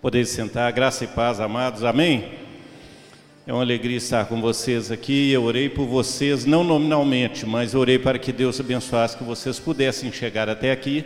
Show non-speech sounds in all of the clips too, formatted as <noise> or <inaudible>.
Poder sentar, graça e paz, amados, amém? É uma alegria estar com vocês aqui. Eu orei por vocês, não nominalmente, mas orei para que Deus abençoasse, que vocês pudessem chegar até aqui.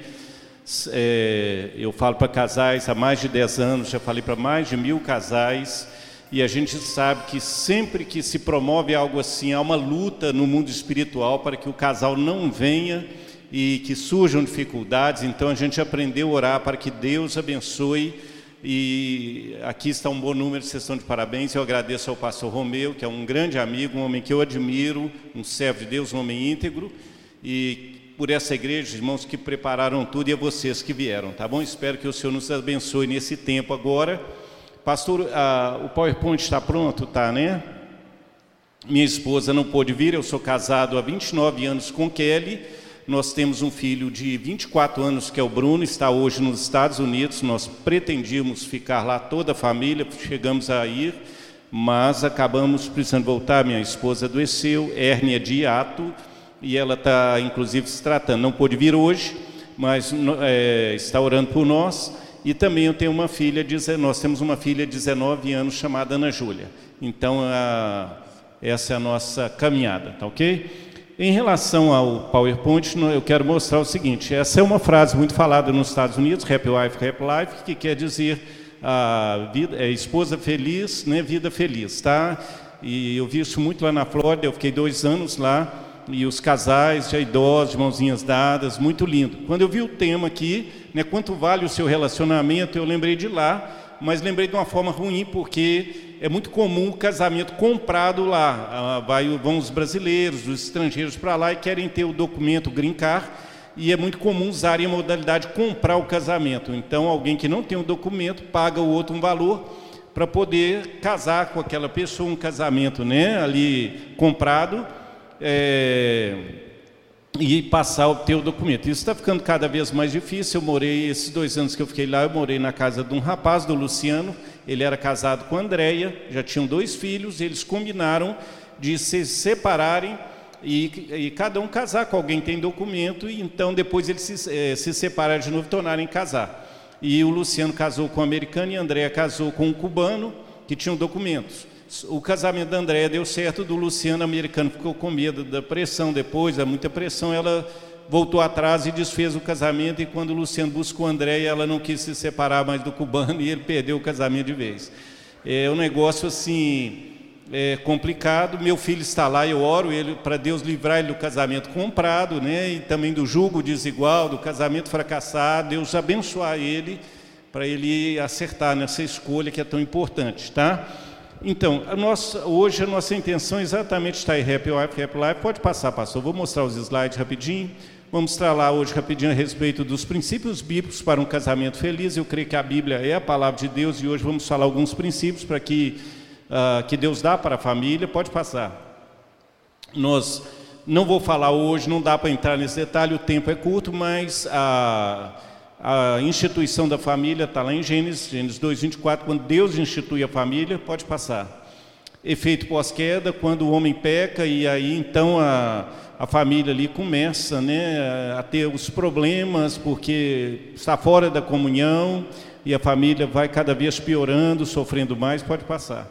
É, eu falo para casais há mais de 10 anos, já falei para mais de mil casais, e a gente sabe que sempre que se promove algo assim, há uma luta no mundo espiritual para que o casal não venha e que surjam dificuldades. Então a gente aprendeu a orar para que Deus abençoe e aqui está um bom número, vocês estão de parabéns. Eu agradeço ao pastor Romeu, que é um grande amigo, um homem que eu admiro, um servo de Deus, um homem íntegro. E por essa igreja, irmãos que prepararam tudo e a vocês que vieram, tá bom? Espero que o Senhor nos abençoe nesse tempo agora. Pastor, ah, o PowerPoint está pronto, tá, né? Minha esposa não pôde vir, eu sou casado há 29 anos com Kelly nós temos um filho de 24 anos, que é o Bruno, está hoje nos Estados Unidos. Nós pretendíamos ficar lá toda a família, chegamos a ir, mas acabamos precisando voltar. Minha esposa adoeceu, hérnia de hiato, e ela está, inclusive, se tratando. Não pôde vir hoje, mas é, está orando por nós. E também eu tenho uma filha, nós temos uma filha de 19 anos chamada Ana Júlia. Então, a, essa é a nossa caminhada, tá ok? Em relação ao PowerPoint, eu quero mostrar o seguinte: essa é uma frase muito falada nos Estados Unidos, Happy Wife, Happy Life, que quer dizer a vida, é, esposa feliz, né, vida feliz, tá? E eu vi isso muito lá na Flórida. Eu fiquei dois anos lá e os casais já idosos, mãozinhas dadas, muito lindo. Quando eu vi o tema aqui, né, quanto vale o seu relacionamento, eu lembrei de lá, mas lembrei de uma forma ruim porque é muito comum o casamento comprado lá. Ah, vai, vão os brasileiros, os estrangeiros para lá e querem ter o documento green card, e é muito comum usarem a modalidade comprar o casamento. Então, alguém que não tem o documento paga o outro um valor para poder casar com aquela pessoa, um casamento né, ali comprado. É, e passar o teu documento. Isso está ficando cada vez mais difícil. Eu morei, esses dois anos que eu fiquei lá, eu morei na casa de um rapaz, do Luciano, ele era casado com a Andréia, já tinham dois filhos, eles combinaram de se separarem e, e, cada um casar com alguém tem documento, e então depois eles se, eh, se separaram de novo e tornarem casar. E o Luciano casou com o americano e a Andréia casou com um cubano que tinham documentos. O casamento da Andréia deu certo, do Luciano americano ficou com medo da pressão depois, da muita pressão, ela voltou atrás e desfez o casamento, e quando o Luciano buscou André, ela não quis se separar mais do cubano <laughs> e ele perdeu o casamento de vez. É um negócio assim é complicado. Meu filho está lá, eu oro ele para Deus livrar ele do casamento comprado, né? E também do jugo desigual, do casamento fracassado. Deus abençoar ele para ele acertar nessa escolha que é tão importante, tá? Então, a nossa, hoje a nossa intenção exatamente está em Happy Life, Happy Life. Pode passar, pastor. Vou mostrar os slides rapidinho. Vamos mostrar lá hoje rapidinho a respeito dos princípios bíblicos para um casamento feliz. Eu creio que a Bíblia é a palavra de Deus e hoje vamos falar alguns princípios para que, uh, que Deus dá para a família. Pode passar. Nós não vou falar hoje, não dá para entrar nesse detalhe, o tempo é curto, mas a. Uh, a instituição da família está lá em Gênesis, Gênesis 2, 24, quando Deus institui a família, pode passar. Efeito pós-queda, quando o homem peca, e aí então a, a família ali começa né, a ter os problemas, porque está fora da comunhão, e a família vai cada vez piorando, sofrendo mais, pode passar.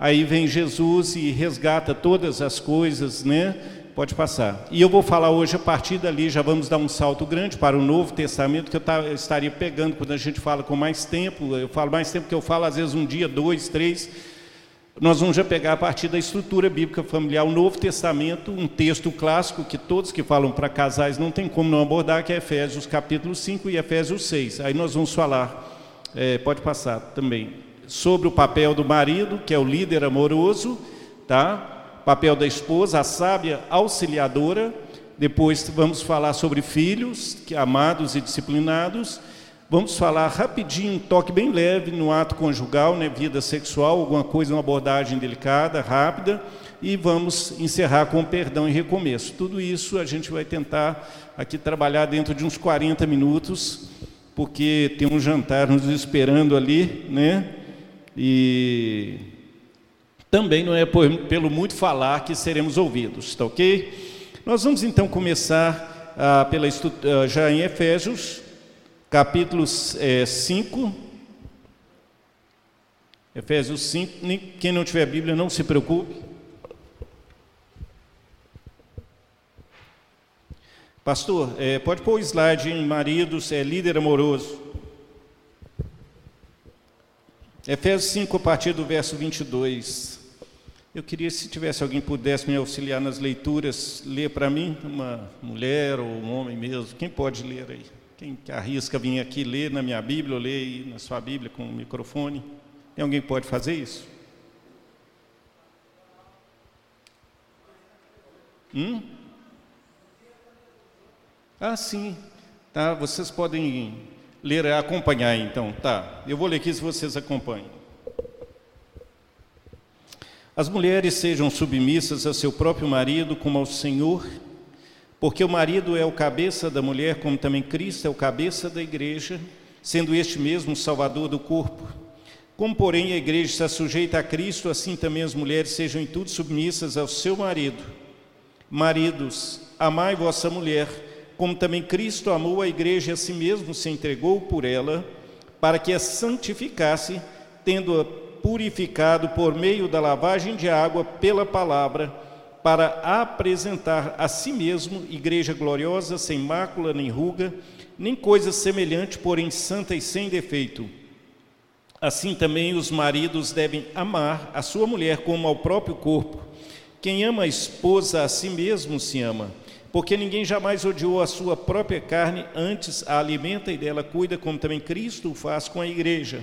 Aí vem Jesus e resgata todas as coisas, né? Pode passar. E eu vou falar hoje, a partir dali, já vamos dar um salto grande para o Novo Testamento, que eu estaria pegando quando a gente fala com mais tempo. Eu falo mais tempo que eu falo, às vezes, um dia, dois, três. Nós vamos já pegar a partir da estrutura bíblica familiar, o Novo Testamento, um texto clássico que todos que falam para casais não tem como não abordar, que é Efésios capítulo 5 e Efésios 6. Aí nós vamos falar, é, pode passar também, sobre o papel do marido, que é o líder amoroso, tá? Papel da esposa, a sábia auxiliadora. Depois vamos falar sobre filhos, que amados e disciplinados. Vamos falar rapidinho, um toque bem leve no ato conjugal, né, vida sexual, alguma coisa, uma abordagem delicada, rápida, e vamos encerrar com perdão e recomeço. Tudo isso a gente vai tentar aqui trabalhar dentro de uns 40 minutos, porque tem um jantar nos esperando ali, né? E também não é por, pelo muito falar que seremos ouvidos, está ok? Nós vamos então começar ah, pela, ah, já em Efésios, capítulo é, 5, Efésios 5, quem não tiver Bíblia, não se preocupe. Pastor, é, pode pôr o slide em maridos, é líder amoroso. Efésios 5, a partir do verso 22. Eu queria, se tivesse alguém pudesse me auxiliar nas leituras, ler para mim, uma mulher ou um homem mesmo. Quem pode ler aí? Quem arrisca vir aqui ler na minha Bíblia, ou ler na sua Bíblia com o microfone? Tem alguém que pode fazer isso? Hum? Ah, sim. Tá, vocês podem ler, acompanhar então, tá? Eu vou ler aqui se vocês acompanham. As mulheres sejam submissas a seu próprio marido como ao Senhor, porque o marido é o cabeça da mulher, como também Cristo é o cabeça da igreja, sendo este mesmo o salvador do corpo. Como, porém, a igreja está sujeita a Cristo, assim também as mulheres sejam em tudo submissas ao seu marido. Maridos, amai vossa mulher, como também Cristo amou a igreja e a si mesmo se entregou por ela, para que a santificasse, tendo-a purificado por meio da lavagem de água pela palavra, para apresentar a si mesmo igreja gloriosa, sem mácula nem ruga, nem coisa semelhante, porém santa e sem defeito. Assim também os maridos devem amar a sua mulher como ao próprio corpo. Quem ama a esposa a si mesmo se ama, porque ninguém jamais odiou a sua própria carne, antes a alimenta e dela cuida, como também Cristo o faz com a igreja,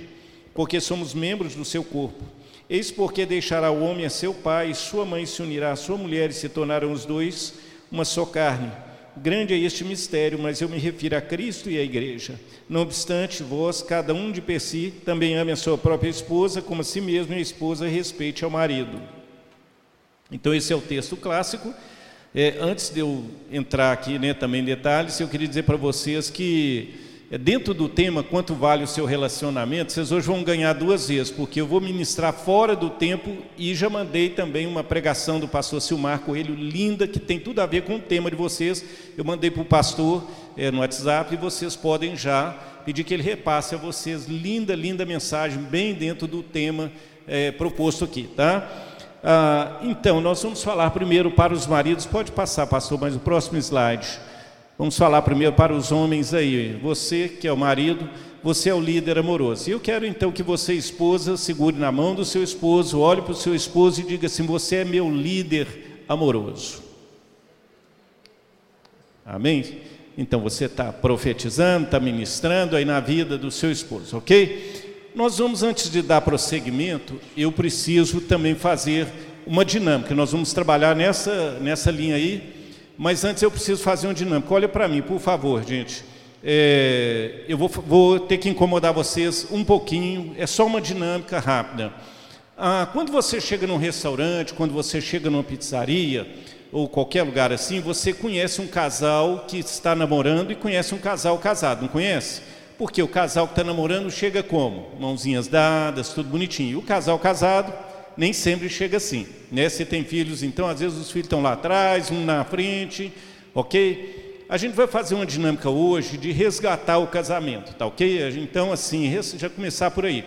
porque somos membros do seu corpo. Eis porque deixará o homem a seu pai, e sua mãe se unirá à sua mulher, e se tornarão os dois uma só carne. Grande é este mistério, mas eu me refiro a Cristo e à igreja. Não obstante, vós, cada um de per si, também ame a sua própria esposa, como a si mesmo, e a esposa respeite ao marido. Então, esse é o texto clássico. É, antes de eu entrar aqui né, também em detalhes, eu queria dizer para vocês que dentro do tema quanto vale o seu relacionamento, vocês hoje vão ganhar duas vezes, porque eu vou ministrar fora do tempo e já mandei também uma pregação do pastor Silmar Coelho, linda, que tem tudo a ver com o tema de vocês. Eu mandei para o pastor é, no WhatsApp e vocês podem já pedir que ele repasse a vocês. Linda, linda mensagem, bem dentro do tema é, proposto aqui, tá? Ah, então, nós vamos falar primeiro para os maridos. Pode passar, pastor, mas o próximo slide. Vamos falar primeiro para os homens aí. Você que é o marido, você é o líder amoroso. E eu quero então que você, esposa, segure na mão do seu esposo, olhe para o seu esposo e diga assim: Você é meu líder amoroso. Amém? Então você está profetizando, está ministrando aí na vida do seu esposo, ok? Nós vamos, antes de dar prosseguimento, eu preciso também fazer uma dinâmica. Nós vamos trabalhar nessa, nessa linha aí mas antes eu preciso fazer uma dinâmica. Olha para mim, por favor, gente. É, eu vou, vou, ter que incomodar vocês um pouquinho, é só uma dinâmica rápida. Ah, quando você chega num restaurante, quando você chega numa pizzaria, ou qualquer lugar assim, você conhece um casal que está namorando e conhece um casal casado, não conhece? Porque o casal que está namorando chega como? Mãozinhas dadas, tudo bonitinho. E o casal casado nem sempre chega assim. Né? Se tem filhos, então, às vezes os filhos estão lá atrás, um na frente, ok? A gente vai fazer uma dinâmica hoje de resgatar o casamento, tá ok? Então, assim, já começar por aí.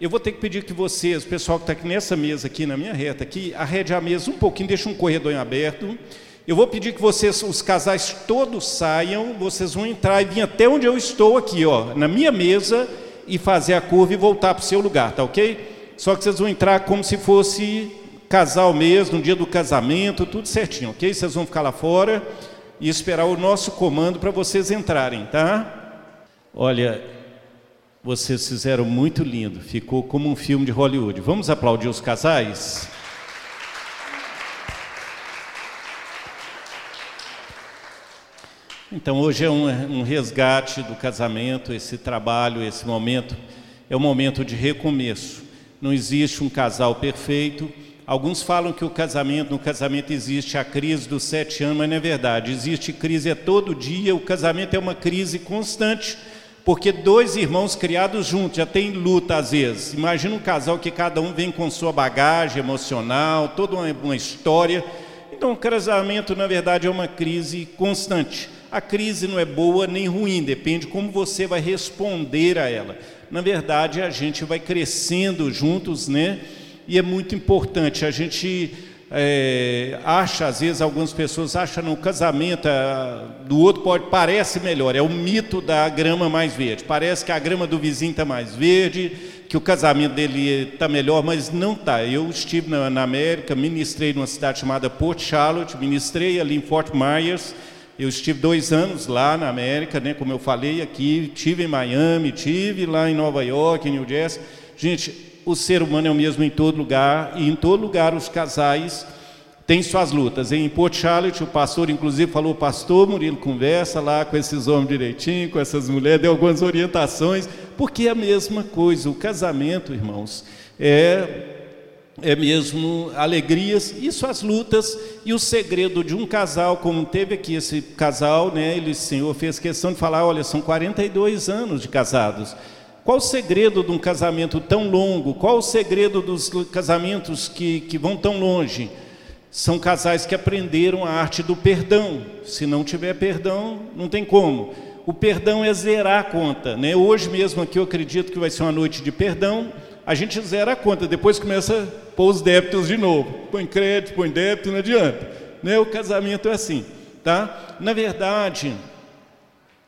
Eu vou ter que pedir que vocês, o pessoal que está aqui nessa mesa, aqui na minha reta, aqui, arrede a mesa um pouquinho, deixa um corredor em aberto. Eu vou pedir que vocês, os casais todos saiam, vocês vão entrar e vir até onde eu estou aqui, ó, na minha mesa, e fazer a curva e voltar para o seu lugar, tá ok? Só que vocês vão entrar como se fosse casal mesmo, no dia do casamento, tudo certinho, ok? Vocês vão ficar lá fora e esperar o nosso comando para vocês entrarem, tá? Olha, vocês fizeram muito lindo, ficou como um filme de Hollywood. Vamos aplaudir os casais? Então, hoje é um, um, resgate do casamento, esse trabalho, esse momento, é um momento de recomeço não existe um casal perfeito. Alguns falam que o casamento, no casamento existe a crise dos sete anos, mas não é verdade. Existe crise é todo dia, o casamento é uma crise constante, porque dois irmãos criados juntos já tem luta às vezes. Imagina um casal que cada um vem com sua bagagem emocional, toda uma, uma história. Então, o casamento, na verdade, é uma crise constante. A crise não é boa nem ruim, depende como você vai responder a ela. Na verdade a gente vai crescendo juntos, né? E é muito importante a gente é, acha, às vezes algumas pessoas acham no casamento a, do outro pode parece melhor, é o mito da grama mais verde. Parece que a grama do vizinho está mais verde, que o casamento dele está melhor, mas não está. Eu estive na, na, América, ministrei numa cidade chamada Port Charlotte, ministrei ali em Fort Myers. Eu estive dois anos lá na América, né, como eu falei aqui, tive em Miami, tive lá em Nova York, em New Jersey. Gente, o ser humano é o mesmo em todo lugar, e em todo lugar os casais têm suas lutas. Em Port Charlotte, o pastor, inclusive, falou: Pastor Murilo, conversa lá com esses homens direitinho, com essas mulheres, deu algumas orientações, porque é a mesma coisa. O casamento, irmãos, é é mesmo alegrias e suas lutas e o segredo de um casal, como teve aqui esse casal, né? Ele, o Senhor fez questão de falar, olha, são 42 anos de casados. Qual o segredo de um casamento tão longo? Qual o segredo dos casamentos que, que vão tão longe? São casais que aprenderam a arte do perdão. Se não tiver perdão, não tem como. O perdão é zerar a conta. Né? Hoje mesmo aqui eu acredito que vai ser uma noite de perdão. A gente zera a conta, depois começa a pôr os débitos de novo. Põe crédito, põe débito, não adianta. Né? O casamento é assim. Tá? Na verdade,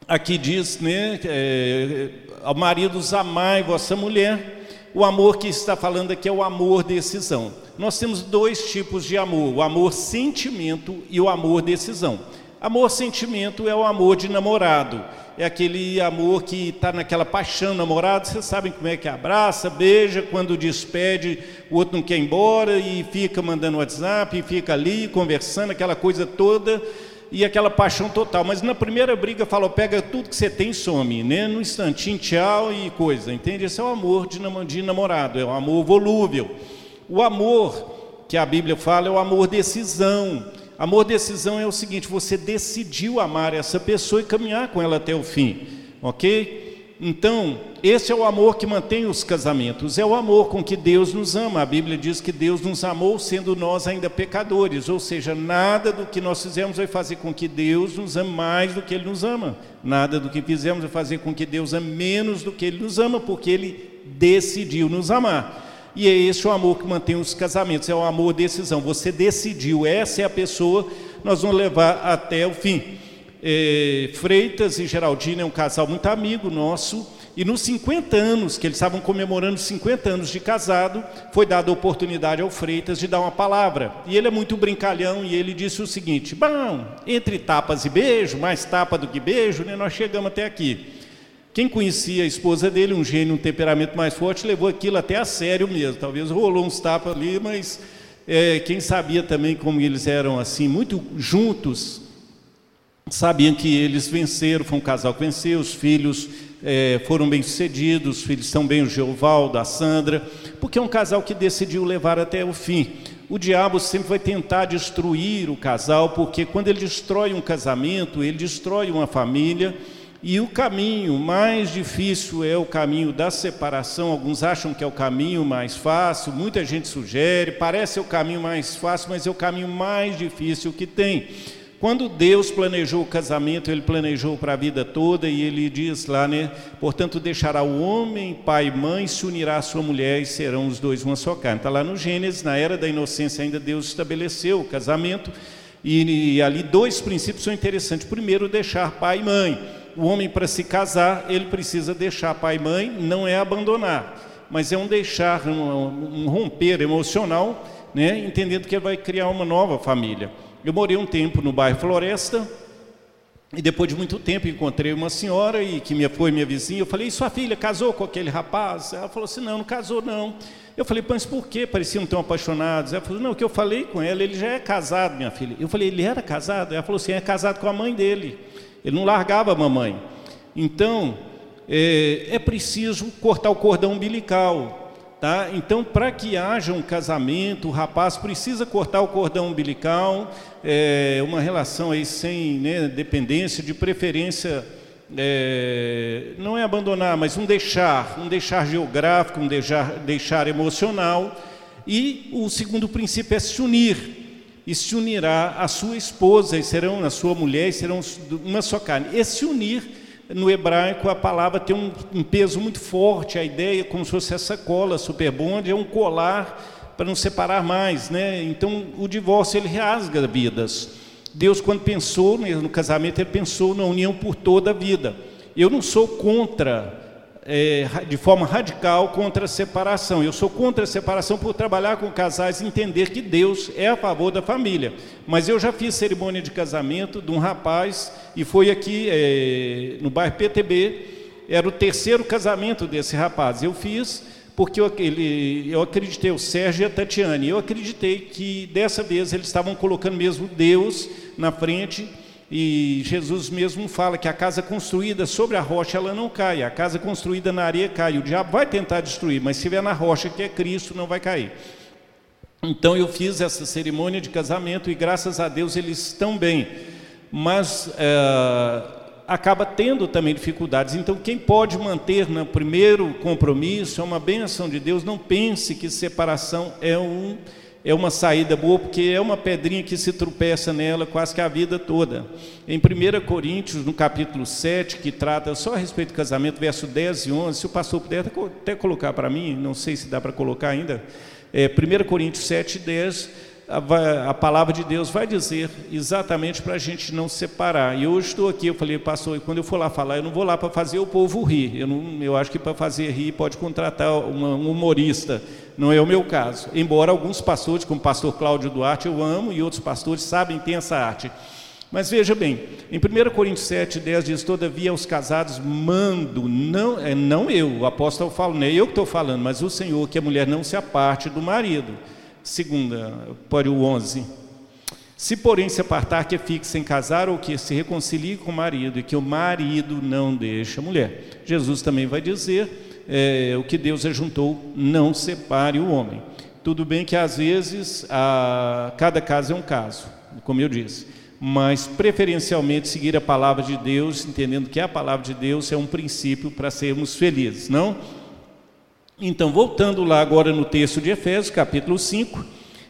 aqui diz, né, é, ao maridos amai vossa mulher. O amor que está falando aqui é o amor decisão. Nós temos dois tipos de amor: o amor sentimento e o amor decisão. Amor sentimento é o amor de namorado. É aquele amor que está naquela paixão namorado, vocês sabem como é que abraça, beija, quando despede, o outro não quer ir embora e fica mandando WhatsApp, e fica ali conversando, aquela coisa toda e aquela paixão total. Mas na primeira briga falou, pega tudo que você tem e some, né? No instantinho, tchau e coisa, entende? Esse é o amor de namorado, é o amor volúvel. O amor que a Bíblia fala é o amor decisão. Amor decisão é o seguinte, você decidiu amar essa pessoa e caminhar com ela até o fim, ok? Então, esse é o amor que mantém os casamentos, é o amor com que Deus nos ama. A Bíblia diz que Deus nos amou sendo nós ainda pecadores, ou seja, nada do que nós fizemos vai fazer com que Deus nos ame mais do que Ele nos ama. Nada do que fizemos vai fazer com que Deus ame menos do que Ele nos ama, porque Ele decidiu nos amar. E é esse o amor que mantém os casamentos, é o amor decisão. Você decidiu, essa é a pessoa, nós vamos levar até o fim. É, Freitas e Geraldina é um casal muito amigo nosso, e nos 50 anos, que eles estavam comemorando 50 anos de casado, foi dada a oportunidade ao Freitas de dar uma palavra. E ele é muito brincalhão e ele disse o seguinte: Bom, entre tapas e beijo, mais tapa do que beijo, né, nós chegamos até aqui. Quem conhecia a esposa dele, um gênio, um temperamento mais forte, levou aquilo até a sério mesmo. Talvez rolou uns tapas ali, mas é, quem sabia também como eles eram assim, muito juntos, sabiam que eles venceram, foi um casal que venceu, os filhos é, foram bem-sucedidos, os filhos estão bem, o Geovaldo, a Sandra, porque é um casal que decidiu levar até o fim. O diabo sempre vai tentar destruir o casal, porque quando ele destrói um casamento, ele destrói uma família, e o caminho mais difícil é o caminho da separação. Alguns acham que é o caminho mais fácil, muita gente sugere, parece o caminho mais fácil, mas é o caminho mais difícil que tem. Quando Deus planejou o casamento, Ele planejou para a vida toda e Ele diz lá, né? Portanto, deixará o homem, pai e mãe, se unirá à sua mulher e serão os dois uma só carne. Está lá no Gênesis, na era da inocência ainda Deus estabeleceu o casamento e, e ali dois princípios são interessantes. Primeiro, deixar pai e mãe. O homem para se casar, ele precisa deixar pai e mãe, não é abandonar, mas é um deixar, um, um romper emocional, né? Entendendo que ele vai criar uma nova família. Eu morei um tempo no bairro Floresta, e depois de muito tempo encontrei uma senhora e que minha, foi minha vizinha. Eu falei, sua filha casou com aquele rapaz? Ela falou assim, não, não casou não. Eu falei, mas por quê? Pareciam tão apaixonados. Ela falou, não, que eu falei com ela, ele já é casado, minha filha. Eu falei, ele era casado? Ela falou assim, é casado com a mãe dele. Ele não largava a mamãe. Então, é, é preciso cortar o cordão umbilical. Tá? Então, para que haja um casamento, o rapaz precisa cortar o cordão umbilical, é, uma relação aí sem né, dependência, de preferência, é, não é abandonar, mas um deixar, um deixar geográfico, um deixar, deixar emocional. E o segundo princípio é se unir, e se unirá a sua esposa, e serão a sua mulher, e serão uma só carne. Esse unir no hebraico a palavra tem um, um peso muito forte, a ideia é como se fosse essa cola super bonde, é um colar para não separar mais, né? Então o divórcio ele rasga vidas. Deus quando pensou no casamento ele pensou na união por toda a vida. Eu não sou contra é, de forma radical contra a separação. Eu sou contra a separação por trabalhar com casais e entender que Deus é a favor da família. Mas eu já fiz cerimônia de casamento de um rapaz e foi aqui é, no bairro PTB. Era o terceiro casamento desse rapaz. Eu fiz porque eu, ele, eu acreditei, o Sérgio e a Tatiane, eu acreditei que dessa vez eles estavam colocando mesmo Deus na frente e Jesus mesmo fala que a casa construída sobre a rocha ela não cai, a casa construída na areia cai. O diabo vai tentar destruir, mas se estiver na rocha que é Cristo, não vai cair. Então eu fiz essa cerimônia de casamento e graças a Deus eles estão bem, mas é, acaba tendo também dificuldades. Então quem pode manter no primeiro compromisso é uma benção de Deus. Não pense que separação é um é uma saída boa, porque é uma pedrinha que se tropeça nela quase que a vida toda. Em 1 Coríntios, no capítulo 7, que trata só a respeito do casamento, verso 10 e 11, se o pastor puder até colocar para mim, não sei se dá para colocar ainda, é, 1 Coríntios 7, 10, a, a, palavra de Deus vai dizer exatamente para a gente não separar. E hoje estou aqui, eu falei, pastor, quando eu for lá falar, eu não vou lá para fazer o povo rir. Eu, não, eu acho que para fazer rir pode contratar uma, um humorista não é o meu caso. Embora alguns pastores, como o pastor Cláudio Duarte, eu amo, e outros pastores sabem ter essa arte. Mas veja bem, em 1 Coríntios 7, 10 diz, todavia aos casados mando, não, é, não eu, o apóstolo fala, não é eu que estou falando, mas o Senhor, que a mulher não se aparte do marido. Segunda, pode o 11. Se porém se apartar que fique sem casar ou que se reconcilie com o marido e que o marido não deixe a mulher. Jesus também vai dizer é, o que Deus ajuntou, não separe o homem. Tudo bem que às vezes a, cada caso é um caso, como eu disse, mas preferencialmente seguir a palavra de Deus, entendendo que a palavra de Deus é um princípio para sermos felizes, não? Então, voltando lá agora no texto de Efésios, capítulo 5,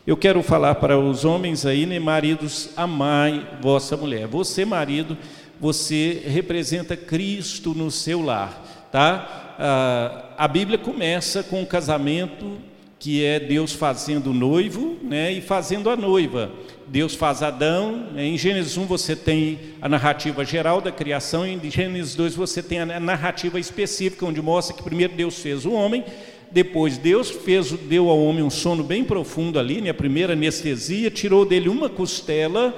eu quero falar para os homens aí, né, maridos, amai vossa mulher. Você, marido, você representa Cristo no seu lar, tá? a, a Bíblia começa com o casamento que é Deus fazendo o noivo né, e fazendo a noiva. Deus faz Adão, né, em Gênesis 1 você tem a narrativa geral da criação, em Gênesis 2 você tem a narrativa específica, onde mostra que primeiro Deus fez o homem, depois Deus fez, deu ao homem um sono bem profundo ali, né, a primeira anestesia, tirou dele uma costela,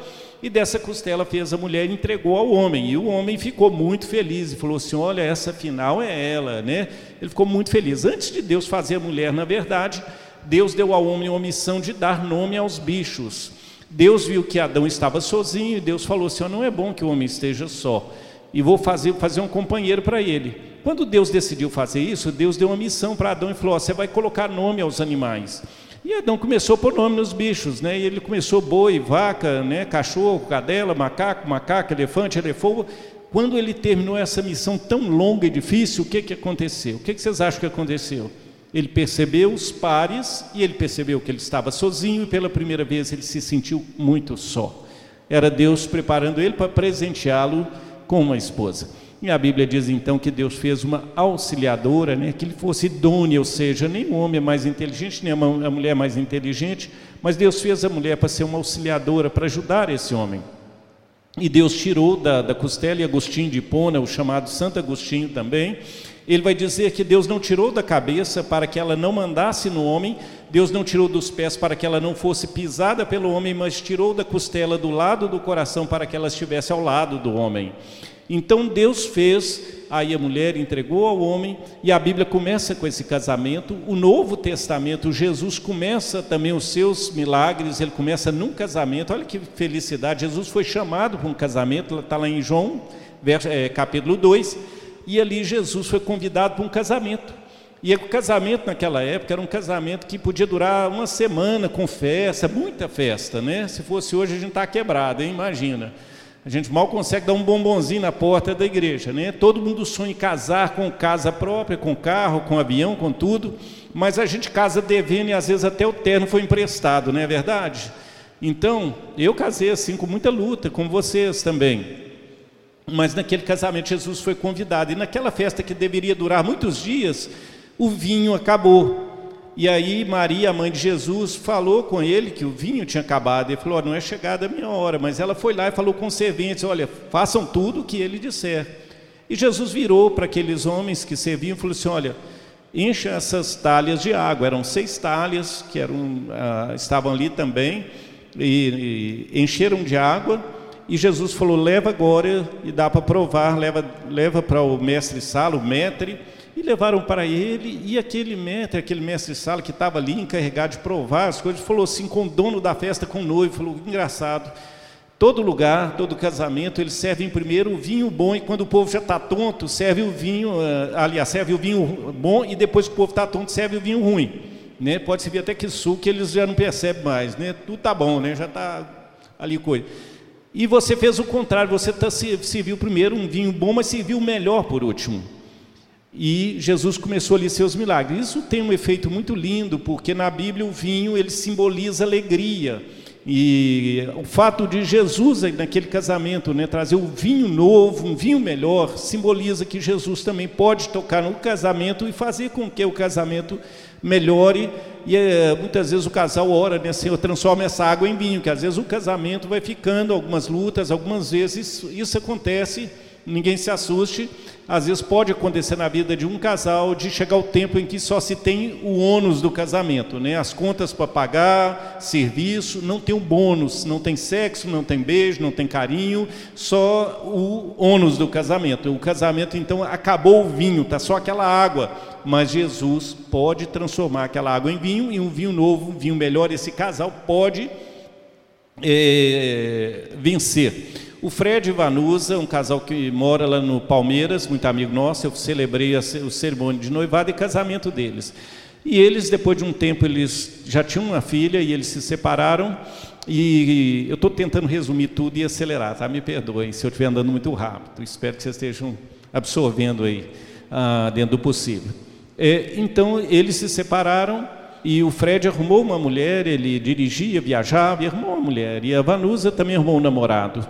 e dessa costela fez a mulher e entregou ao homem. E o homem ficou muito feliz e falou assim: Olha, essa final é ela, né? Ele ficou muito feliz. Antes de Deus fazer a mulher, na verdade, Deus deu ao homem uma missão de dar nome aos bichos. Deus viu que Adão estava sozinho e Deus falou assim: oh, Não é bom que o homem esteja só, e vou fazer, fazer um companheiro para ele. Quando Deus decidiu fazer isso, Deus deu uma missão para Adão e falou: oh, Você vai colocar nome aos animais. E Adão começou a pôr nome nos bichos, né? E ele começou boi, vaca, né? cachorro, cadela, macaco, macaco, elefante, elefante. Quando ele terminou essa missão tão longa e difícil, o que, que aconteceu? O que, que vocês acham que aconteceu? Ele percebeu os pares e ele percebeu que ele estava sozinho e pela primeira vez ele se sentiu muito só. Era Deus preparando ele para presenteá-lo com uma esposa. E a Bíblia diz então que Deus fez uma auxiliadora, né, que ele fosse idônea, ou seja, nem o homem é mais inteligente, nem a mulher é mais inteligente, mas Deus fez a mulher para ser uma auxiliadora, para ajudar esse homem. E Deus tirou da, da costela e Agostinho de Hipona, o chamado Santo Agostinho também, ele vai dizer que Deus não tirou da cabeça para que ela não mandasse no homem, Deus não tirou dos pés para que ela não fosse pisada pelo homem, mas tirou da costela do lado do coração para que ela estivesse ao lado do homem. Então Deus fez, aí a mulher entregou ao homem, e a Bíblia começa com esse casamento. O Novo Testamento, Jesus começa também os seus milagres, ele começa num casamento. Olha que felicidade! Jesus foi chamado para um casamento, está lá em João, é, capítulo 2, e ali Jesus foi convidado para um casamento. E o casamento naquela época era um casamento que podia durar uma semana com festa, muita festa, né? Se fosse hoje a gente está quebrado, hein? imagina. A gente mal consegue dar um bombonzinho na porta da igreja, né? Todo mundo sonha em casar com casa própria, com carro, com avião, com tudo, mas a gente casa devendo e às vezes até o terno foi emprestado, não é verdade? Então, eu casei assim com muita luta, com vocês também. Mas naquele casamento Jesus foi convidado. E naquela festa que deveria durar muitos dias, o vinho acabou. E aí Maria, a mãe de Jesus, falou com ele que o vinho tinha acabado. Ele falou: oh, não é chegada a minha hora. Mas ela foi lá e falou com os serventes: olha, façam tudo o que ele disser. E Jesus virou para aqueles homens que serviam e falou assim: olha, encha essas talhas de água. Eram seis talhas que eram, ah, estavam ali também, e, e encheram de água. E Jesus falou: leva agora, e dá para provar, leva, leva para o mestre Sala, o metre, e levaram para ele. E aquele metre, aquele mestre Sala que estava ali encarregado de provar as coisas, falou assim com o dono da festa, com o noivo: falou, engraçado. Todo lugar, todo casamento, eles servem primeiro o vinho bom e quando o povo já está tonto, serve o vinho, eh, aliás, serve o vinho bom e depois que o povo está tonto, serve o vinho ruim. Né? Pode servir até que suco que eles já não percebem mais, né? Tudo tá bom, né? Já está ali coisa. E você fez o contrário, você tá, serviu primeiro um vinho bom, mas serviu o melhor por último. E Jesus começou ali seus milagres. Isso tem um efeito muito lindo, porque na Bíblia o vinho ele simboliza alegria e o fato de Jesus, naquele casamento, né, trazer o vinho novo, um vinho melhor, simboliza que Jesus também pode tocar no casamento e fazer com que o casamento melhore. E é, muitas vezes o casal ora, né, Senhor, transforma essa água em vinho, que às vezes o casamento vai ficando, algumas lutas, algumas vezes isso acontece, ninguém se assuste às vezes pode acontecer na vida de um casal de chegar o tempo em que só se tem o ônus do casamento, né? As contas para pagar, serviço, não tem o bônus, não tem sexo, não tem beijo, não tem carinho, só o ônus do casamento. O casamento então acabou o vinho, tá só aquela água, mas Jesus pode transformar aquela água em vinho e um vinho novo, um vinho melhor. Esse casal pode é, vencer. O Fred Vanusa, um casal que mora lá no Palmeiras, muito amigo nosso, eu celebrei o cerimônia de noivado e casamento deles. E eles, depois de um tempo, eles já tinham uma filha e eles se separaram. E eu estou tentando resumir tudo e acelerar, tá? Me perdoem se eu estiver andando muito rápido. Espero que vocês estejam absorvendo aí, ah, dentro do possível. É, então, eles se separaram e o Fred arrumou uma mulher, ele dirigia, viajava e arrumou uma mulher. E a Vanusa também arrumou um namorado.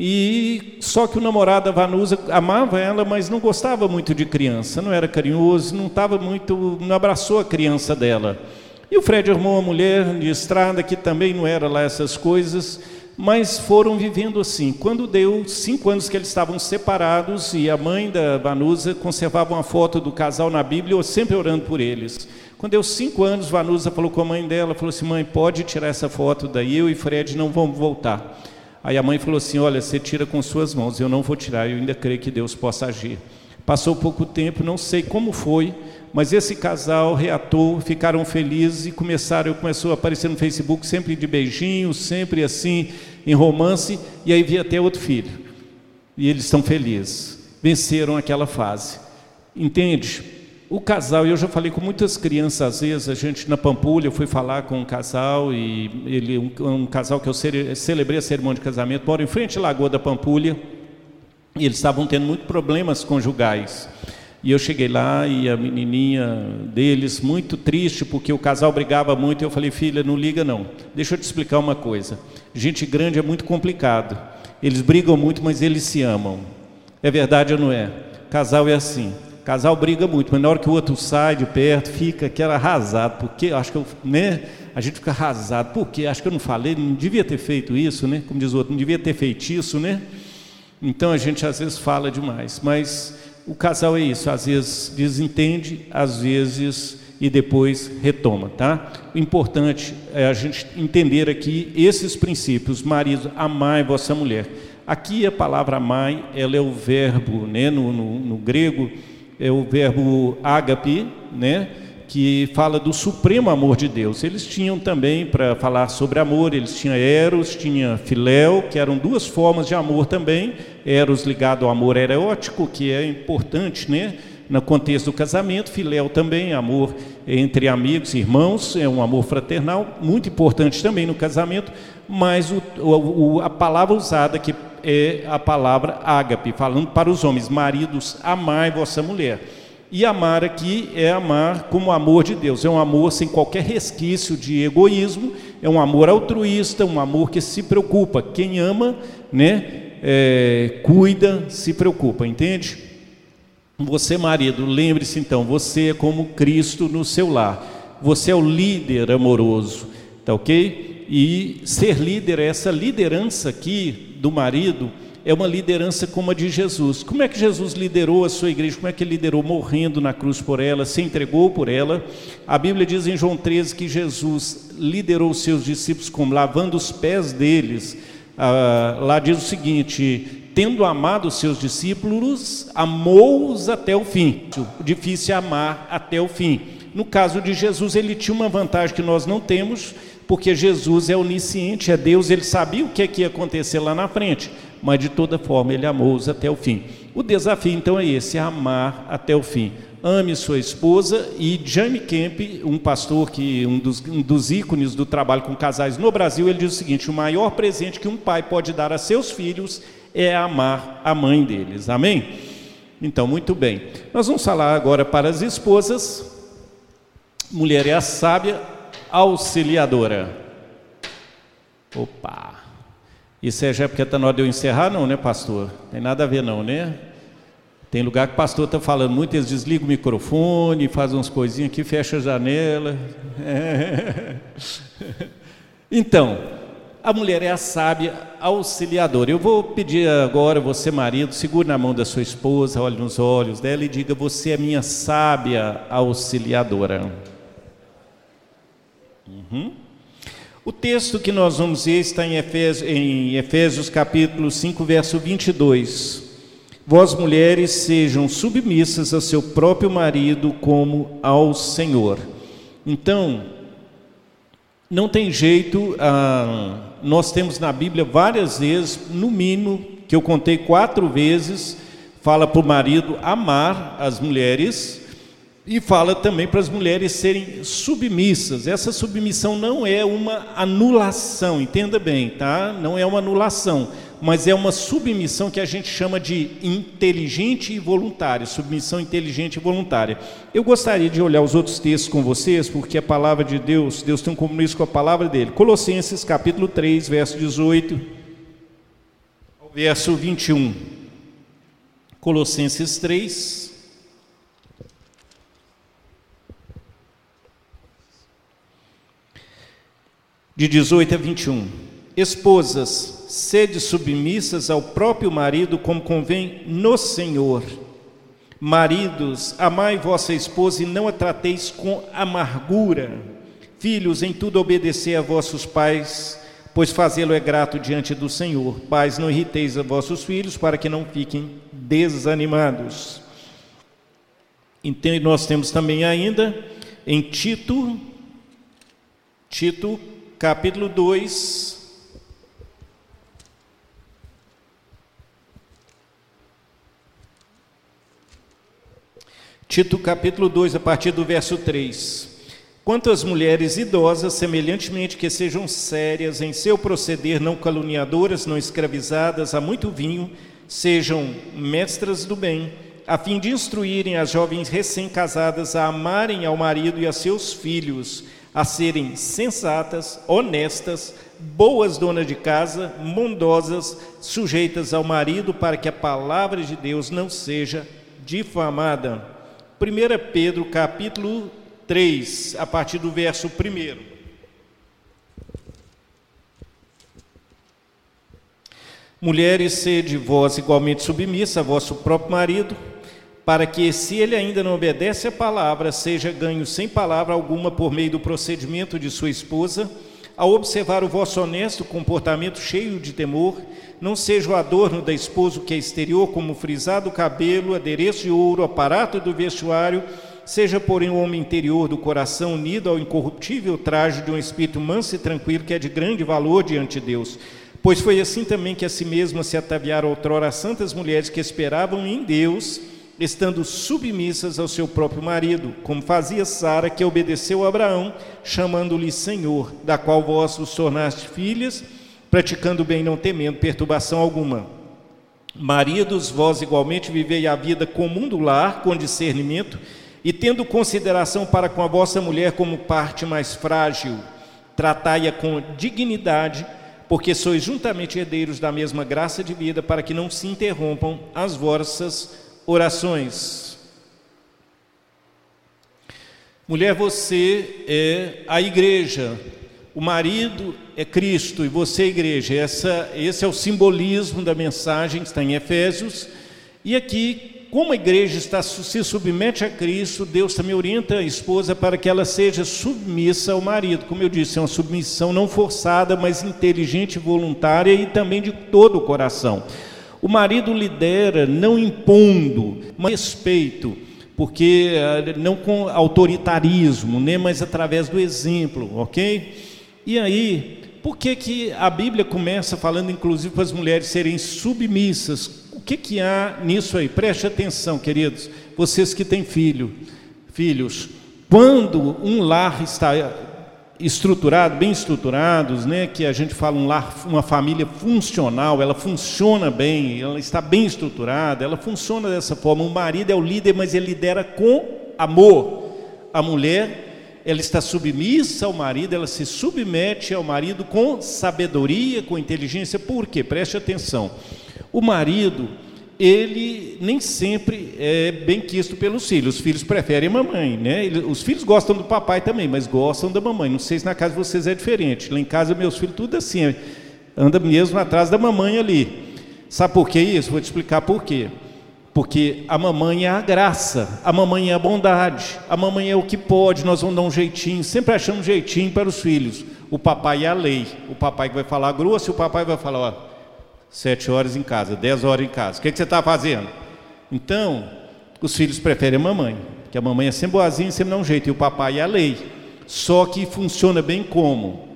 E só que o namorado da Vanusa amava ela, mas não gostava muito de criança, não era carinhoso, não estava muito, não abraçou a criança dela. E o Fred arrumou uma mulher de estrada que também não era lá essas coisas, mas foram vivendo assim. Quando deu cinco anos que eles estavam separados e a mãe da Vanusa conservava uma foto do casal na Bíblia, eu sempre orando por eles. Quando deu cinco anos, Vanusa falou com a mãe dela, falou assim, mãe, pode tirar essa foto daí, eu e Fred não vamos voltar. Aí a mãe falou assim: Olha, você tira com suas mãos, eu não vou tirar, eu ainda creio que Deus possa agir. Passou pouco tempo, não sei como foi, mas esse casal reatou, ficaram felizes e começaram, começou a aparecer no Facebook sempre de beijinho, sempre assim, em romance, e aí vi até outro filho. E eles estão felizes, venceram aquela fase. Entende? O casal, eu já falei com muitas crianças, às vezes, a gente na Pampulha, eu fui falar com um casal, e ele, um, um casal que eu celebrei a cerimônia de casamento, mora em frente à Lagoa da Pampulha, e eles estavam tendo muitos problemas conjugais. E eu cheguei lá e a menininha deles, muito triste, porque o casal brigava muito, e eu falei, filha, não liga não, deixa eu te explicar uma coisa, gente grande é muito complicado, eles brigam muito, mas eles se amam, é verdade ou não é? Casal é assim, casal briga muito, mas na hora que o outro sai de perto, fica aquela arrasado, porque acho que eu, né? A gente fica arrasado, porque acho que eu não falei, não devia ter feito isso, né? Como diz o outro, não devia ter feito isso, né? Então a gente às vezes fala demais, mas o casal é isso, às vezes desentende, às vezes e depois retoma, tá? O importante é a gente entender aqui esses princípios, marido, amai vossa mulher. Aqui a palavra amai, ela é o verbo, né, no, no, no grego, é o verbo ágape, né? que fala do supremo amor de Deus. Eles tinham também, para falar sobre amor, eles tinham eros, tinha filéu, que eram duas formas de amor também. Eros ligado ao amor erótico, que é importante, né? No contexto do casamento, filéu também, amor entre amigos, irmãos, é um amor fraternal, muito importante também no casamento, mas o, o, a palavra usada que é a palavra ágape, falando para os homens, maridos, amai vossa mulher. E amar aqui é amar como amor de Deus, é um amor sem qualquer resquício de egoísmo, é um amor altruísta, um amor que se preocupa. Quem ama, né, é, cuida, se preocupa, entende? Você, marido, lembre-se então, você é como Cristo no seu lar. Você é o líder amoroso, tá ok? E ser líder, essa liderança aqui do marido, é uma liderança como a de Jesus. Como é que Jesus liderou a sua igreja? Como é que ele liderou? Morrendo na cruz por ela, se entregou por ela. A Bíblia diz em João 13 que Jesus liderou os seus discípulos como lavando os pés deles. Ah, lá diz o seguinte: tendo amado os seus discípulos, amou-os até o fim. Difícil amar até o fim. No caso de Jesus, ele tinha uma vantagem que nós não temos, porque Jesus é onisciente, é Deus, ele sabia o que, é que ia acontecer lá na frente, mas de toda forma ele amou-os até o fim. O desafio então é esse: amar até o fim. Ame sua esposa e Jamie Kemp, um pastor que um dos, um dos ícones do trabalho com casais no Brasil, ele diz o seguinte: o maior presente que um pai pode dar a seus filhos é amar a mãe deles. Amém? Então, muito bem. Nós vamos falar agora para as esposas. Mulher é a sábia auxiliadora. Opa! Isso é já porque está na hora de eu encerrar, não, né, pastor? Tem nada a ver, não, né? Tem lugar que o pastor está falando muito, eles desligam o microfone, fazem umas coisinhas aqui, fecha a janela. <laughs> Então, a mulher é a sábia auxiliadora. Eu vou pedir agora, você marido, segure na mão da sua esposa, olhe nos olhos dela e diga: Você é minha sábia auxiliadora. Uhum. O texto que nós vamos ver está em Efésios, em Efésios capítulo 5, verso 22. Vós mulheres sejam submissas ao seu próprio marido como ao Senhor. Então, não tem jeito, ah, nós temos na Bíblia várias vezes, no mínimo, que eu contei quatro vezes, fala para o marido amar as mulheres e fala também para as mulheres serem submissas. Essa submissão não é uma anulação, entenda bem, tá? Não é uma anulação mas é uma submissão que a gente chama de inteligente e voluntária, submissão inteligente e voluntária. Eu gostaria de olhar os outros textos com vocês, porque a palavra de Deus, Deus tem um compromisso com a palavra dele. Colossenses capítulo 3, verso 18 ao verso 21. Colossenses 3, de 18 a 21. Esposas, sede submissas ao próprio marido, como convém no Senhor. Maridos, amai vossa esposa e não a trateis com amargura. Filhos, em tudo obedecei a vossos pais, pois fazê-lo é grato diante do Senhor. Pais, não irriteis a vossos filhos, para que não fiquem desanimados. Então, nós temos também ainda em Tito, Tito, capítulo 2, Tito capítulo 2, a partir do verso 3. Quanto às mulheres idosas, semelhantemente que sejam sérias em seu proceder, não caluniadoras, não escravizadas a muito vinho, sejam mestras do bem, a fim de instruírem as jovens recém-casadas a amarem ao marido e a seus filhos, a serem sensatas, honestas, boas donas de casa, bondosas, sujeitas ao marido, para que a palavra de Deus não seja difamada. 1 Pedro capítulo 3, a partir do verso 1. Mulheres, sede vós igualmente submissa a vosso próprio marido, para que, se ele ainda não obedece à palavra, seja ganho sem palavra alguma por meio do procedimento de sua esposa, ao observar o vosso honesto comportamento cheio de temor, não seja o adorno da esposa que é exterior, como frisado cabelo, adereço de ouro, aparato do vestuário, seja, porém, o homem interior do coração unido ao incorruptível traje de um espírito manso e tranquilo, que é de grande valor diante de Deus. Pois foi assim também que a si mesma se ataviaram outrora as santas mulheres que esperavam em Deus, estando submissas ao seu próprio marido, como fazia Sara, que obedeceu a Abraão, chamando-lhe Senhor, da qual vós os tornaste filhas, praticando bem, não temendo perturbação alguma. Maridos, vós igualmente vivei a vida comum do lar, com discernimento, e tendo consideração para com a vossa mulher como parte mais frágil, tratai-a com dignidade, porque sois juntamente herdeiros da mesma graça de vida, para que não se interrompam as vossas orações. Mulher, você é a igreja, o marido é Cristo e você é a igreja. Essa, esse é o simbolismo da mensagem que está em Efésios. E aqui como a igreja está, se submete a Cristo, Deus também orienta a esposa para que ela seja submissa ao marido. Como eu disse, é uma submissão não forçada, mas inteligente, voluntária e também de todo o coração. O marido lidera não impondo, mas respeito, porque eh, não com autoritarismo, nem mas através do exemplo, ok? E aí, por que, que a Bíblia começa falando, inclusive, para as mulheres serem submissas? que, que há nisso aí? Preste atenção, queridos, vocês que têm filho, filhos. Quando um lar está estruturado, bem estruturados, né, que a gente fala um lar, uma família funcional, ela funciona bem, ela está bem estruturada, ela funciona dessa forma. O marido é o líder, mas ele lidera com amor. A mulher, ela está submissa ao marido, ela se submete ao marido com sabedoria, com inteligência. Por quê? Preste atenção. O marido, ele nem sempre é bem quisto pelos filhos. Os filhos preferem a mamãe, né? Os filhos gostam do papai também, mas gostam da mamãe. Não sei se na casa de vocês é diferente. Lá em casa, meus filhos, tudo assim, anda mesmo atrás da mamãe ali. Sabe por que isso? Vou te explicar por quê. Porque a mamãe é a graça, a mamãe é a bondade, a mamãe é o que pode, nós vamos dar um jeitinho, sempre achamos um jeitinho para os filhos. O papai é a lei, o papai que vai falar grosso e o papai vai falar, ó, sete horas em casa, dez horas em casa. O que, que você está fazendo? Então, os filhos preferem a mamãe, que a mamãe é sempre boazinha, sempre dá um jeito, e o papai é a lei. Só que funciona bem como?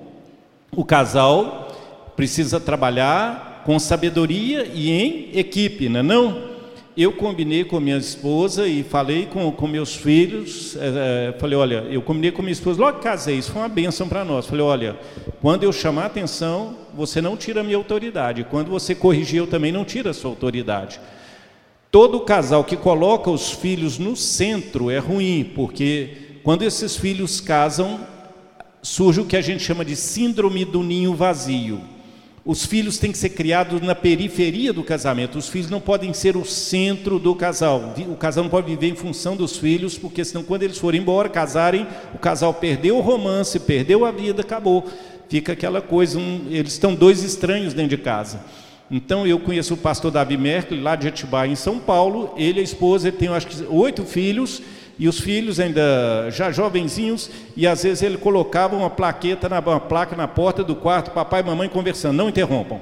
O casal precisa trabalhar com sabedoria e em equipe, não é não? Eu combinei com minha esposa e falei com, com meus filhos, é, falei, olha, eu combinei com minha esposa, logo que casei, isso foi uma bênção para nós. Falei, olha, quando eu chamar atenção, você não tira a minha autoridade. Quando você corrigir, eu também não tiro a sua autoridade. Todo casal que coloca os filhos no centro é ruim, porque quando esses filhos casam, surge o que a gente chama de síndrome do ninho vazio. Os filhos têm que ser criados na periferia do casamento. Os filhos não podem ser o centro do casal. O casal não pode viver em função dos filhos, porque senão, quando eles forem embora, casarem, o casal perdeu o romance, perdeu a vida, acabou. Fica aquela coisa, um, eles estão dois estranhos dentro de casa. Então, eu conheço o pastor Davi Merkel, lá de Atibaia, em São Paulo. Ele e a esposa, ele tem, acho que, oito filhos e os filhos ainda já jovenzinhos, e às vezes ele colocava uma plaqueta, na, uma placa na porta do quarto, papai e mamãe conversando, não interrompam.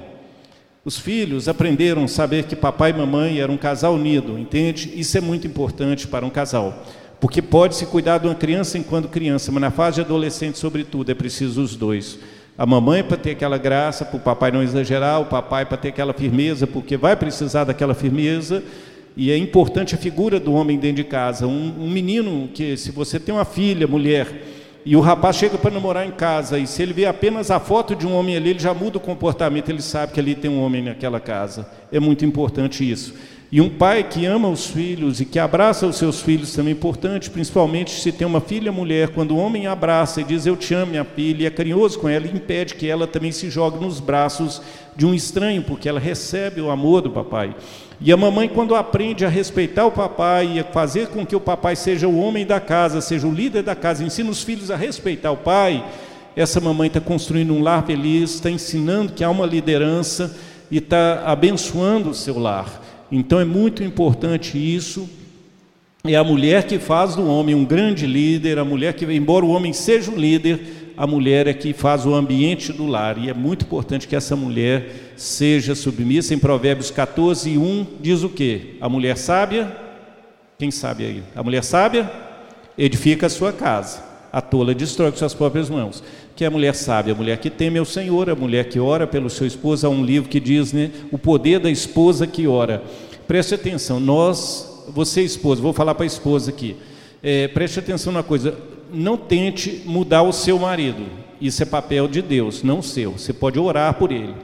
Os filhos aprenderam a saber que papai e mamãe eram um casal unido, entende? Isso é muito importante para um casal. Porque pode-se cuidar de uma criança enquanto criança, mas na fase de adolescente, sobretudo, é preciso os dois. A mamãe para ter aquela graça, para o papai não exagerar, o papai para ter aquela firmeza, porque vai precisar daquela firmeza, e é importante a figura do homem dentro de casa. Um, um menino que, se você tem uma filha, mulher, e o rapaz chega para namorar em casa, e se ele vê apenas a foto de um homem ali, ele já muda o comportamento, ele sabe que ali tem um homem naquela casa. É muito importante isso. E um pai que ama os filhos e que abraça os seus filhos também é importante, principalmente se tem uma filha mulher, quando o homem abraça e diz eu te amo, minha filha, e é carinhoso com ela, impede que ela também se jogue nos braços de um estranho, porque ela recebe o amor do papai. E a mamãe, quando aprende a respeitar o papai e a fazer com que o papai seja o homem da casa, seja o líder da casa, ensina os filhos a respeitar o pai, essa mamãe está construindo um lar feliz, está ensinando que há uma liderança e está abençoando o seu lar. Então é muito importante isso. É a mulher que faz do homem um grande líder, a mulher que, embora o homem seja o líder, a mulher é que faz o ambiente do lar. E é muito importante que essa mulher seja submissa. Em Provérbios 14, 1 diz o quê? A mulher sábia, quem sabe aí? A mulher sábia edifica a sua casa, a tola destrói com suas próprias mãos que é a mulher sábia, a mulher que teme ao Senhor, a mulher que ora pelo seu esposo. Há um livro que diz, né, o poder da esposa que ora. Preste atenção, nós, você esposa, vou falar para a esposa aqui, é, preste atenção na coisa, não tente mudar o seu marido, isso é papel de Deus, não seu, você pode orar por ele.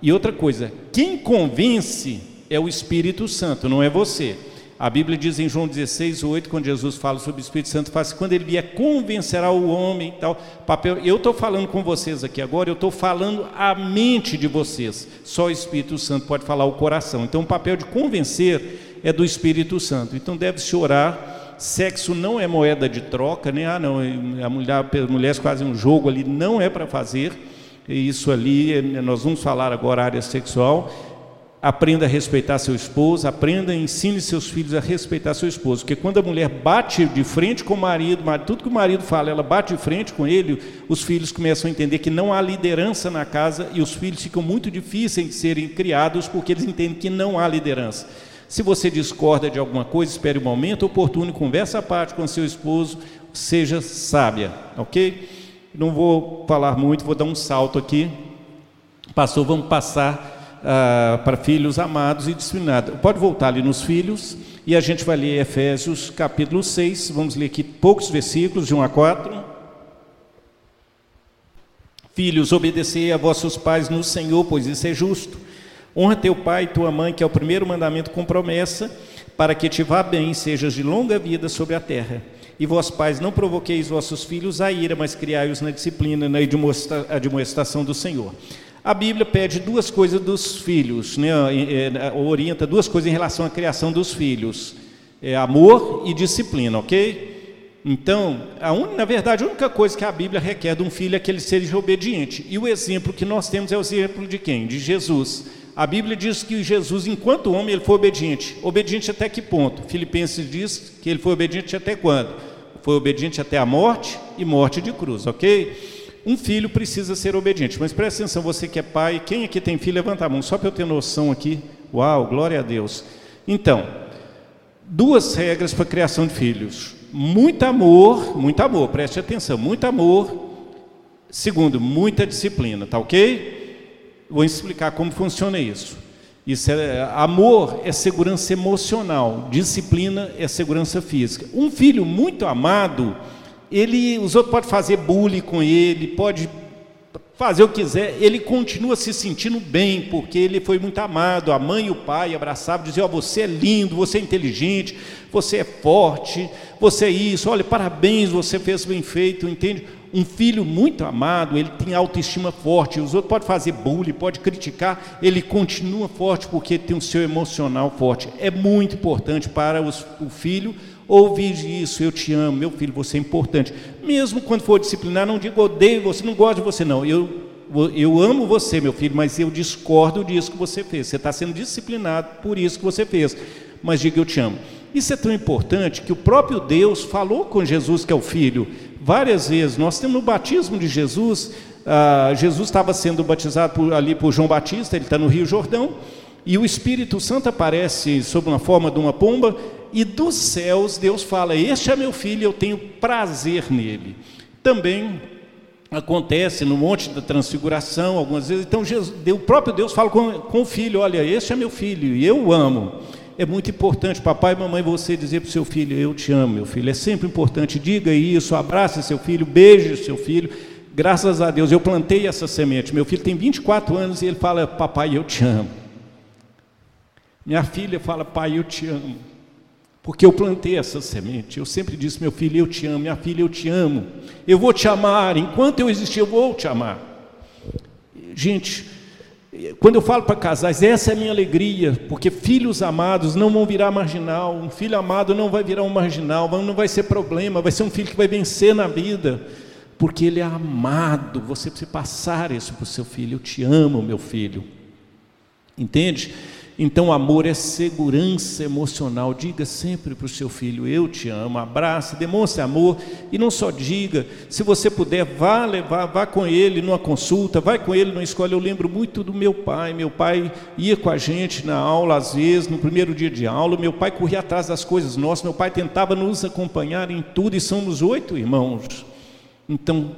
E outra coisa, quem convence é o Espírito Santo, não é você. A Bíblia diz em João 16, 8, quando Jesus fala sobre o Espírito Santo, fala quando ele vier convencerá o homem tal. Papel, eu estou falando com vocês aqui agora, eu estou falando a mente de vocês. Só o Espírito Santo pode falar o coração. Então o papel de convencer é do Espírito Santo. Então deve-se orar. Sexo não é moeda de troca, né? Ah, não, a mulher, as mulheres fazem um jogo ali, não é para fazer. Isso ali, nós vamos falar agora área sexual aprenda a respeitar seu esposo, aprenda, ensine seus filhos a respeitar seu esposo, porque quando a mulher bate de frente com o marido, tudo que o marido fala, ela bate de frente com ele, os filhos começam a entender que não há liderança na casa e os filhos ficam muito difíceis de serem criados porque eles entendem que não há liderança. Se você discorda de alguma coisa, espere um momento oportuno, conversa à parte com seu esposo, seja sábia, ok? Não vou falar muito, vou dar um salto aqui. Pastor, vamos passar ah, para filhos amados e disciplinados. Pode voltar ali nos filhos e a gente vai ler Efésios capítulo 6. Vamos ler aqui poucos versículos, de 1 a 4. Filhos, obedecei a vossos pais no Senhor, pois isso é justo. Honra teu pai e tua mãe, que é o primeiro mandamento com promessa, para que te vá bem, sejas de longa vida sobre a terra. E vós, pais, não provoqueis vossos filhos a ira, mas criai-os na disciplina, na admoestação do Senhor. A Bíblia pede duas coisas dos filhos, né? orienta duas coisas em relação à criação dos filhos: é amor e disciplina, ok? Então, un... na verdade, a única coisa que a Bíblia requer de um filho é que ele seja obediente. E o exemplo que nós temos é o exemplo de quem? De Jesus. A Bíblia diz que Jesus, enquanto homem, ele foi obediente. Obediente até que ponto? Filipenses diz que ele foi obediente até quando? Foi obediente até a morte e morte de cruz, ok? Um filho precisa ser obediente, mas preste atenção, você que é pai, quem aqui tem filho, levanta a mão, só para eu ter noção aqui. Uau, glória a Deus. Então, duas regras para a criação de filhos: muito amor, muito amor, preste atenção, muito amor. Segundo, muita disciplina, tá ok? Vou explicar como funciona isso. Isso é, amor é segurança emocional, disciplina é segurança física. Um filho muito amado, ele, os outros podem fazer bullying com ele, pode fazer o que quiser, ele continua se sentindo bem, porque ele foi muito amado, a mãe e o pai abraçavam, diziam, oh, você é lindo, você é inteligente, você é forte, você é isso, olha, parabéns, você fez bem feito, entende? Um filho muito amado, ele tem autoestima forte, os outros podem fazer bullying, pode criticar, ele continua forte porque tem o seu emocional forte. É muito importante para os, o filho ouvir isso, eu te amo, meu filho, você é importante. Mesmo quando for disciplinar, não diga odeio você, não gosto de você, não. Eu, eu amo você, meu filho, mas eu discordo disso que você fez. Você está sendo disciplinado por isso que você fez. Mas diga eu te amo. Isso é tão importante que o próprio Deus falou com Jesus, que é o Filho, várias vezes. Nós temos no batismo de Jesus, ah, Jesus estava sendo batizado por, ali por João Batista, ele está no Rio Jordão, e o Espírito Santo aparece sob uma forma de uma pomba, e dos céus Deus fala: Este é meu filho, eu tenho prazer nele. Também acontece no Monte da Transfiguração, algumas vezes. Então, Jesus, o próprio Deus fala com, com o filho: Olha, este é meu filho e eu o amo. É muito importante, papai e mamãe, você dizer para o seu filho: Eu te amo, meu filho. É sempre importante. Diga isso, abrace seu filho, beije seu filho. Graças a Deus, eu plantei essa semente. Meu filho tem 24 anos e ele fala: Papai, eu te amo. Minha filha fala: Pai, eu te amo. Porque eu plantei essa semente. Eu sempre disse, meu filho, eu te amo, minha filha, eu te amo. Eu vou te amar, enquanto eu existir, eu vou te amar. Gente, quando eu falo para casais, essa é a minha alegria, porque filhos amados não vão virar marginal, um filho amado não vai virar um marginal, não vai ser problema, vai ser um filho que vai vencer na vida, porque ele é amado. Você precisa passar isso para o seu filho. Eu te amo, meu filho. Entende? Então, amor é segurança emocional. Diga sempre para o seu filho: Eu te amo. Abrace, demonstre amor. E não só diga, se você puder, vá levar, vá com ele numa consulta, vai com ele numa escola. Eu lembro muito do meu pai. Meu pai ia com a gente na aula, às vezes, no primeiro dia de aula. Meu pai corria atrás das coisas nossas. Meu pai tentava nos acompanhar em tudo. E somos oito irmãos. Então,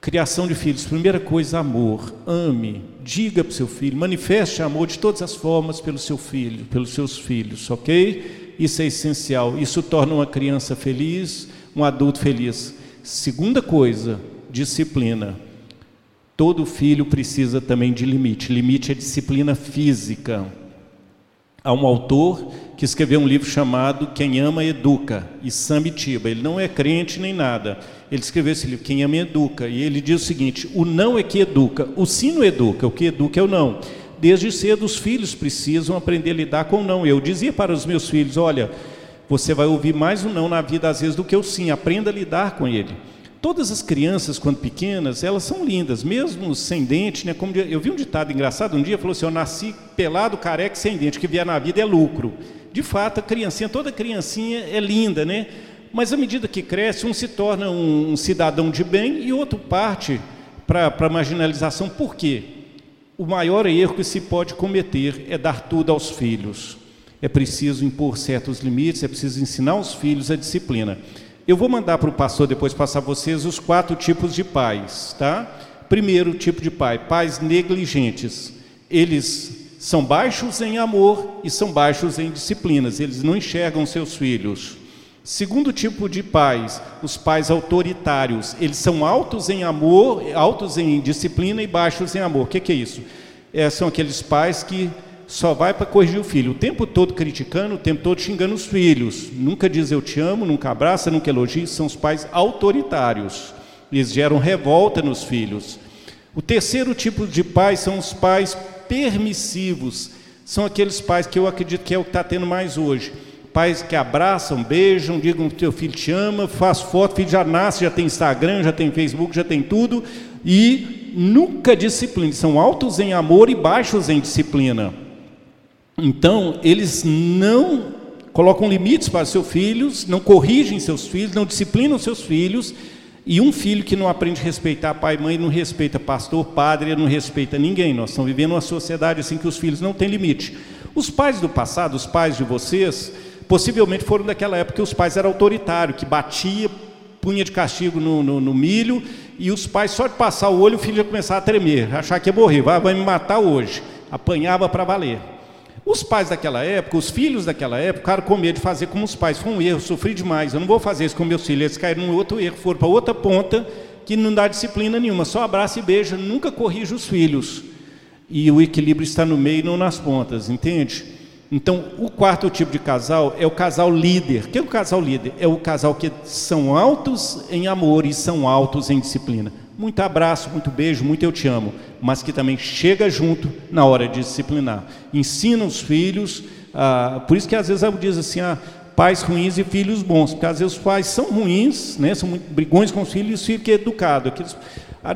Criação de filhos, primeira coisa, amor. Ame, diga para o seu filho, manifeste amor de todas as formas pelo seu filho, pelos seus filhos, ok? Isso é essencial. Isso torna uma criança feliz, um adulto feliz. Segunda coisa, disciplina. Todo filho precisa também de limite. Limite é disciplina física. Há um autor que escreveu um livro chamado Quem Ama Educa, e Samitiba. Ele não é crente nem nada. Ele escreveu esse livro, Quem Ama Educa, e ele diz o seguinte: o não é que educa, o sim não educa, o que educa é o não. Desde cedo os filhos precisam aprender a lidar com o não. Eu dizia para os meus filhos: olha, você vai ouvir mais um não na vida às vezes do que o sim, aprenda a lidar com ele. Todas as crianças, quando pequenas, elas são lindas, mesmo sem dente. Né? Como eu vi um ditado engraçado um dia, falou assim: Eu nasci pelado, careca sem dente, o que vier na vida é lucro. De fato, a criancinha, toda criancinha é linda, né? Mas à medida que cresce, um se torna um, cidadão de bem e outro parte para a marginalização. Por quê? O maior erro que se pode cometer é dar tudo aos filhos. É preciso impor certos limites, é preciso ensinar aos filhos a disciplina. Eu vou mandar para o pastor depois passar a vocês os quatro tipos de pais, tá? Primeiro tipo de pai, pais negligentes. Eles são baixos em amor e são baixos em disciplinas. Eles não enxergam seus filhos. Segundo tipo de pais, os pais autoritários. Eles são altos em amor, altos em disciplina e baixos em amor. O que, que é isso? É, são aqueles pais que só vai para corrigir o filho, o tempo todo criticando, o tempo todo xingando os filhos. Nunca diz eu te amo, nunca abraça, nunca elogia, são os pais autoritários. Eles geram revolta nos filhos. O terceiro tipo de pais são os pais permissivos. São aqueles pais que eu acredito que é o que está tendo mais hoje. Pais que abraçam, beijam, digam que teu filho te ama, faz foto, filho já nasce, já tem Instagram, já tem Facebook, já tem tudo, e nunca disciplina. São altos em amor e baixos em disciplina. Então, eles não colocam limites para seus filhos, não corrigem seus filhos, não disciplinam seus filhos. E um filho que não aprende a respeitar pai e mãe, não respeita pastor, padre, não respeita ninguém. Nós estamos vivendo uma sociedade assim que os filhos não têm limite. Os pais do passado, os pais de vocês, possivelmente foram daquela época que os pais eram autoritários, que batia, punha de castigo no, no, no, milho, e os pais, só de passar o olho, o filho já começava a tremer, achar que ia morrer, vai, vai me matar hoje. Apanhava para valer. Os pais daquela época, os filhos daquela época, ficaram com medo de fazer como os pais. Foi um erro, sofri demais. Eu não vou fazer isso com meus filhos. Eles caíram num outro erro, foram para outra ponta que não dá disciplina nenhuma. Só abraça e beija, nunca corrige os filhos. E o equilíbrio está no meio, não nas pontas, entende? Então, o quarto tipo de casal é o casal líder. O que é o casal líder? É o casal que são altos em amor e são altos em disciplina. Muito abraço, muito beijo, muito eu te amo, mas que também chega junto na hora de disciplinar. Ensina os filhos, ah, por isso que às vezes diz assim, ah, pais ruins e filhos bons, porque às vezes os pais são ruins, né, são brigões com os filhos e os filhos que é educado. Aqueles,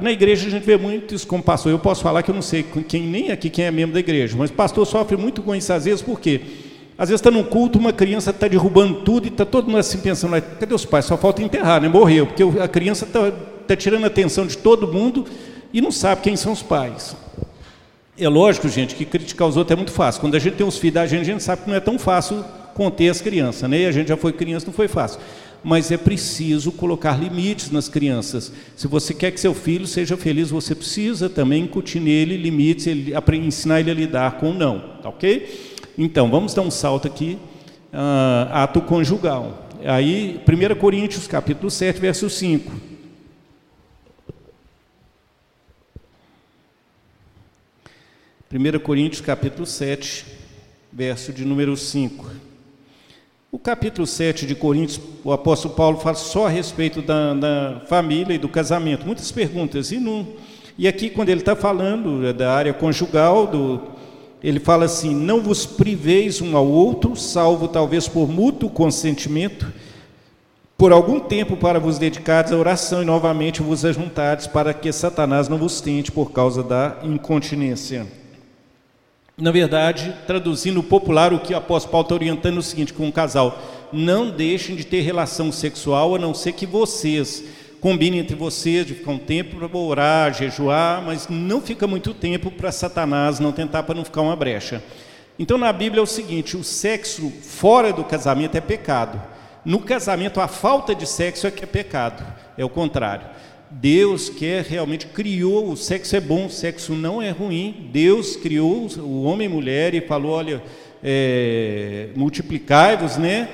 na igreja a gente vê muito isso como pastor. Eu posso falar que eu não sei quem nem aqui quem é membro da igreja, mas pastor sofre muito com isso às vezes, por quê? Às vezes está num culto, uma criança está derrubando tudo e está todo mundo assim pensando, cadê os pais? Só falta enterrar, né? Morreu, porque a criança está está tirando a atenção de todo mundo e não sabe quem são os pais. É lógico, gente, que criticar os outros é muito fácil. Quando a gente tem os filhos da gente, a gente sabe que não é tão fácil conter as crianças, né? E a gente já foi criança, não foi fácil. Mas é preciso colocar limites nas crianças. Se você quer que seu filho seja feliz, você precisa também incutir nele limites, ele, ensinar ele a lidar com o não, tá ok? Então, vamos dar um salto aqui, uh, ato conjugal. Aí, 1 Coríntios, capítulo 7, verso 5. 1 Coríntios capítulo 7, verso de número 5. O capítulo 7 de Coríntios, o apóstolo Paulo fala só a respeito da, da família e do casamento. Muitas perguntas. E, e aqui, quando ele está falando da área conjugal, do, ele fala assim: Não vos priveis um ao outro, salvo talvez por mútuo consentimento, por algum tempo para vos dedicares à oração e novamente vos ajuntares, para que Satanás não vos tente por causa da incontinência. Na verdade, traduzindo popular, o que o apóstolo Paulo está orientando é o seguinte com um casal: não deixem de ter relação sexual, a não ser que vocês combinem entre vocês de ficar um tempo para orar, jejuar, mas não fica muito tempo para Satanás não tentar para não ficar uma brecha. Então na Bíblia é o seguinte: o sexo fora do casamento é pecado. No casamento, a falta de sexo é que é pecado, é o contrário. Deus quer realmente criou, o sexo é bom, o sexo não é ruim. Deus criou o homem e mulher e falou: olha, é, multiplicai-vos, né?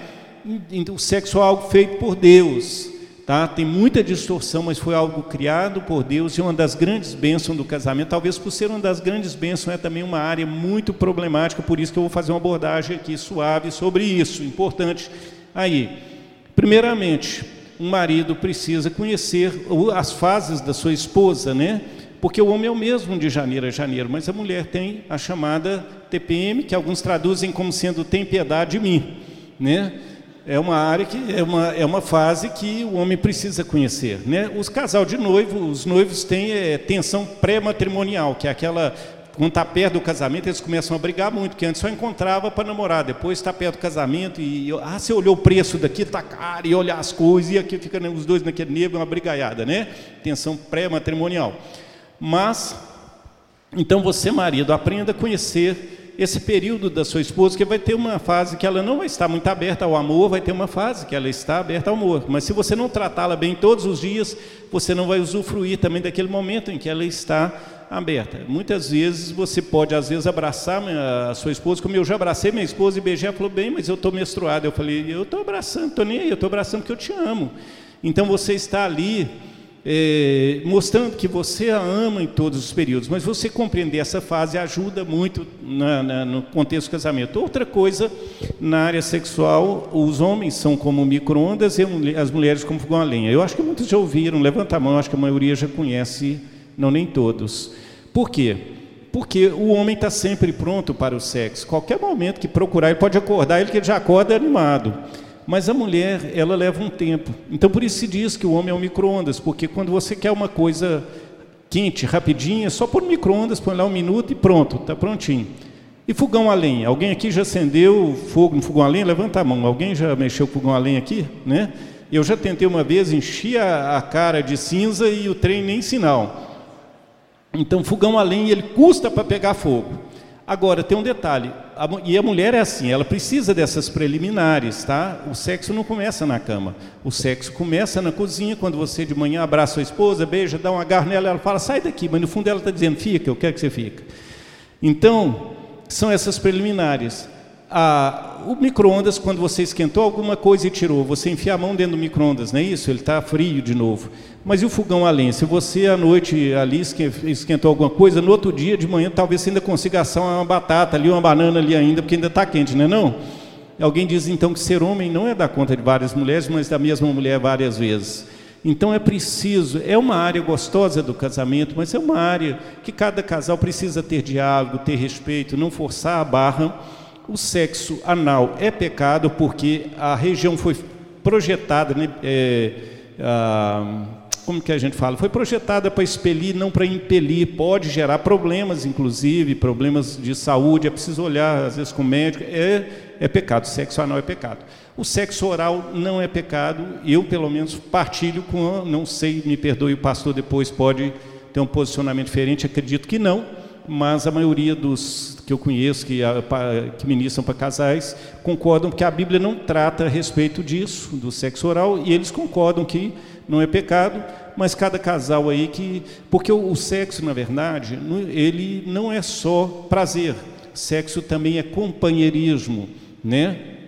O sexo é algo feito por Deus. Tá? Tem muita distorção, mas foi algo criado por Deus e uma das grandes bênçãos do casamento, talvez por ser uma das grandes bênçãos, é também uma área muito problemática, por isso que eu vou fazer uma abordagem aqui suave sobre isso, importante aí. Primeiramente, um marido precisa conhecer as fases da sua esposa, né? Porque o homem é o mesmo de janeiro a janeiro, mas a mulher tem a chamada TPM, que alguns traduzem como sendo tem piedade de mim, né? é uma área que é uma, é uma fase que o homem precisa conhecer. Né? Os casal de noivo, os noivos têm é, tensão pré-matrimonial, que é aquela quando está perto do casamento, eles começam a brigar muito, porque antes só encontrava para namorar, depois está perto do casamento e, ah, você olhou o preço daqui, está caro, e olhar as coisas, e aqui fica né, os dois naquele nível, uma brigaiada, né? Tensão pré-matrimonial. Mas, então você, marido, aprenda a conhecer esse período da sua esposa, que vai ter uma fase que ela não vai estar muito aberta ao amor, vai ter uma fase que ela está aberta ao amor. Mas se você não tratá-la bem todos os dias, você não vai usufruir também daquele momento em que ela está aberta. Muitas vezes você pode, às vezes, abraçar a sua esposa, como eu já abracei minha esposa e beijei, ela falou, bem, mas eu estou menstruada. Eu falei, eu estou abraçando, estou nem aí, eu estou abraçando porque eu te amo. Então você está ali é, mostrando que você a ama em todos os períodos, mas você compreender essa fase ajuda muito na, na, no contexto do casamento. Outra coisa, na área sexual, os homens são como micro-ondas e as mulheres como fogão a lenha. Eu acho que muitos já ouviram, levanta a mão, acho que a maioria já conhece, não nem todos. Por quê? Porque o homem está sempre pronto para o sexo. Qualquer momento que procurar, ele pode acordar, ele que já acorda animado. Mas a mulher, ela leva um tempo. Então por isso se diz que o homem é um micro-ondas, porque quando você quer uma coisa quente, rapidinha, só pôr no micro-ondas, põe lá um minuto e pronto, está prontinho. E fogão a lenha? Alguém aqui já acendeu fogo no fogão a lenha? Levanta a mão. Alguém já mexeu com fogão a lenha aqui? Né? Eu já tentei uma vez, enchi a, a cara de cinza e o trem nem sinal. Então, fogão a lenha, ele custa para pegar fogo. Agora, tem um detalhe, a, e a mulher é assim, ela precisa dessas preliminares, tá? O sexo não começa na cama, o sexo começa na cozinha, quando você de manhã abraça sua esposa, beija, dá um agarro nela, ela fala, sai daqui, mas no fundo ela está dizendo, fica, eu quero que você fique. Então, são essas preliminares a, o micro-ondas, quando você esquentou alguma coisa e tirou, você enfia a mão dentro do micro-ondas, não é isso? Ele está frio de novo. Mas e o fogão a lenha? Se você à noite ali esquentou alguma coisa, no outro dia de manhã talvez você ainda consiga assar uma batata ali, uma banana ali ainda, porque ainda está quente, não é não? Alguém diz então que ser homem não é dar conta de várias mulheres, mas da mesma mulher várias vezes. Então é preciso, é uma área gostosa do casamento, mas é uma área que cada casal precisa ter diálogo, ter respeito, não forçar a barra o sexo anal é pecado porque a região foi projetada, né, é, a, como que a gente fala? Foi projetada para expelir, não para impelir. Pode gerar problemas, inclusive, problemas de saúde. É preciso olhar, às vezes, com o médico. É, é pecado, sexo anal é pecado. O sexo oral não é pecado. Eu, pelo menos, partilho com, não sei, me perdoe, o pastor depois pode ter um posicionamento diferente, acredito que não mas a maioria dos que eu conheço, que, que ministram para casais, concordam que a Bíblia não trata a respeito disso, do sexo oral, e eles concordam que não é pecado, mas cada casal aí que. Porque o, o sexo, na verdade, ele não é só prazer, sexo também é companheirismo, né?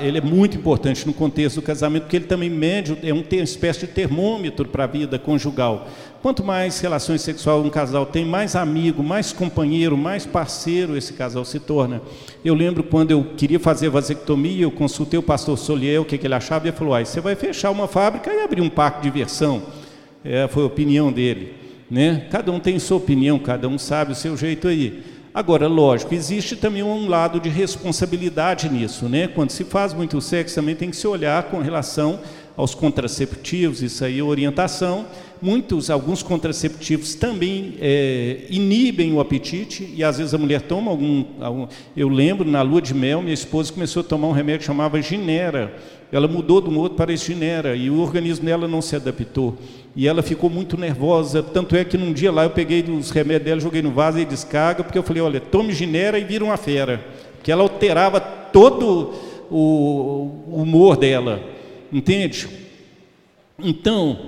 Ele é muito importante no contexto do casamento, porque ele também mede, é uma espécie de termômetro para a vida conjugal. Quanto mais relações sexuais um casal tem, mais amigo, mais companheiro, mais parceiro esse casal se torna. Eu lembro quando eu queria fazer vasectomia, eu consultei o pastor Soliel, o que, que ele achava, e ele falou: ah, você vai fechar uma fábrica e abrir um parque de diversão. É, foi a opinião dele. Né? Cada um tem sua opinião, cada um sabe o seu jeito aí. Agora, lógico, existe também um lado de responsabilidade nisso, né? Quando se faz muito sexo, também tem que se olhar com relação aos contraceptivos, isso aí é orientação. Muitos, alguns contraceptivos também é, inibem o apetite e às vezes a mulher toma algum, algum, Eu lembro, na lua de mel, minha esposa começou a tomar um remédio que chamava ginera. Ela mudou de um outro para ginera e o organismo dela não se adaptou. E ela ficou muito nervosa, tanto é que num dia lá eu peguei os remédios dela, joguei no vaso e descarga, porque eu falei, olha, tome ginera e vira uma fera. Porque ela alterava todo o humor dela, entende? Então,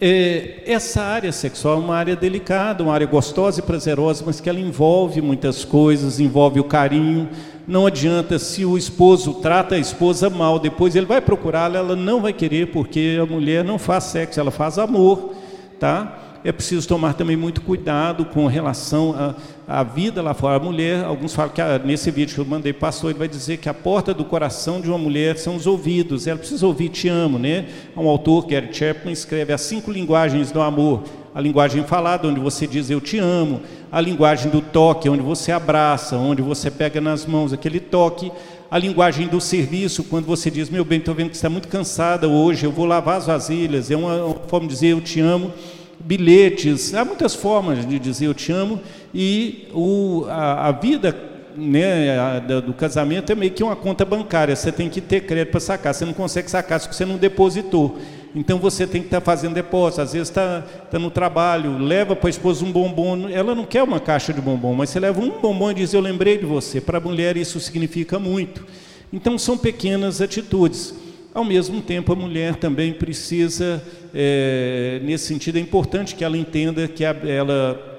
é, essa área sexual é uma área delicada, uma área gostosa e prazerosa, mas que ela envolve muitas coisas, envolve o carinho, Não adianta se o esposo trata a esposa mal, depois ele vai procurá-la, ela não vai querer, porque a mulher não faz sexo, ela faz amor, tá? é preciso tomar também muito cuidado com relação à, vida lá fora. A mulher, alguns falam que a, nesse vídeo que eu mandei pastor, ele vai dizer que a porta do coração de uma mulher são os ouvidos. Ela precisa ouvir te amo, né? Um autor, Gary Chapman, escreve as cinco linguagens do amor. A linguagem falada, onde você diz eu te amo. A linguagem do toque, onde você abraça, onde você pega nas mãos aquele toque. A linguagem do serviço, quando você diz, meu bem, estou vendo que você está muito cansada hoje, eu vou lavar as vasilhas, é uma forma de dizer eu te amo. Bilhetes, há muitas formas de dizer eu te amo, e o, a, a vida né, a, do casamento é meio que uma conta bancária, você tem que ter crédito para sacar, você não consegue sacar se você não depositou. Então você tem que estar tá fazendo depósito, às vezes está tá no trabalho, leva para a esposa um bombom, ela não quer uma caixa de bombom, mas você leva um bombom e diz, eu lembrei de você. Para a mulher isso significa muito. Então são pequenas atitudes. Ao mesmo tempo, a mulher também precisa, é, nesse sentido, é importante que ela entenda que ela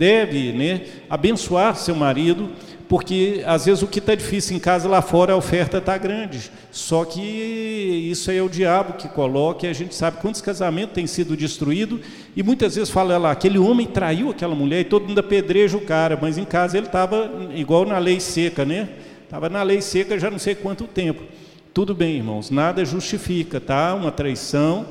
deve né, abençoar seu marido, porque às vezes o que está difícil em casa lá fora a oferta está grande. Só que isso aí é o diabo que coloca, e a gente sabe quantos casamentos têm sido destruídos, e muitas vezes fala lá, aquele homem traiu aquela mulher e todo mundo apedreja o cara, mas em casa ele estava igual na lei seca, né? Estava na lei seca já não sei quanto tempo. Tudo bem, irmãos, nada justifica, tá? Uma traição.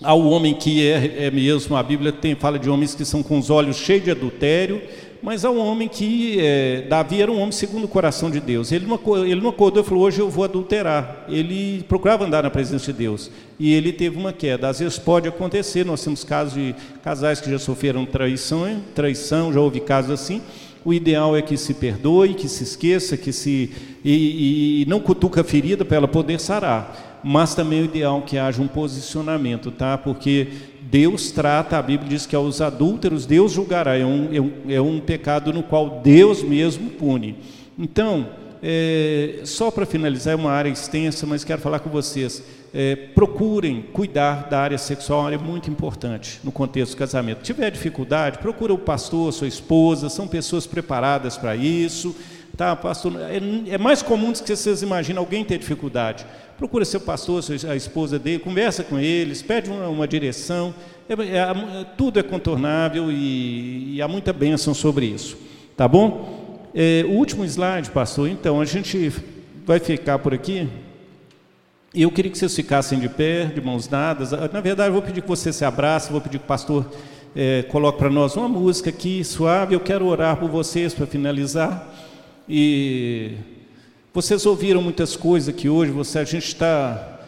Ao homem que é, é mesmo, a Bíblia tem, fala de homens que são com os olhos cheios de adultério, mas há um homem que, é, Davi era um homem segundo o coração de Deus. Ele não, ele não acordou e falou, hoje eu vou adulterar. Ele procurava andar na presença de Deus. E ele teve uma queda. Às vezes pode acontecer, nós temos casos de casais que já sofreram traição, traição já houve casos assim, o ideal é que se perdoe, que se esqueça, que se e, e não cutuca a ferida para ela poder sarar. Mas também o ideal é que haja um posicionamento, tá? Porque Deus trata, a Bíblia diz que aos adúlteros Deus julgará, é um, é um, é um pecado no qual Deus mesmo pune. Então, é, só para finalizar, é uma área extensa, mas quero falar com vocês é, procurem cuidar da área sexual, é área muito importante no contexto do casamento. Se tiver dificuldade, procura o pastor, sua esposa, são pessoas preparadas para isso. Tá, pastor, é, é, mais comum do que vocês imaginam alguém ter dificuldade. Procura seu pastor, a esposa dele, conversa com eles, pede uma, uma direção. É, é, é, tudo é contornável e, e, há muita bênção sobre isso. Tá bom? É, o último slide, pastor, então, a gente vai ficar por aqui. E eu queria que vocês ficassem de pé, de mãos dadas. Na verdade, eu vou pedir que você se abrace, vou pedir que o pastor é, coloque para nós uma música aqui, suave. Eu quero orar por vocês para finalizar. E vocês ouviram muitas coisas aqui hoje, você, a gente está.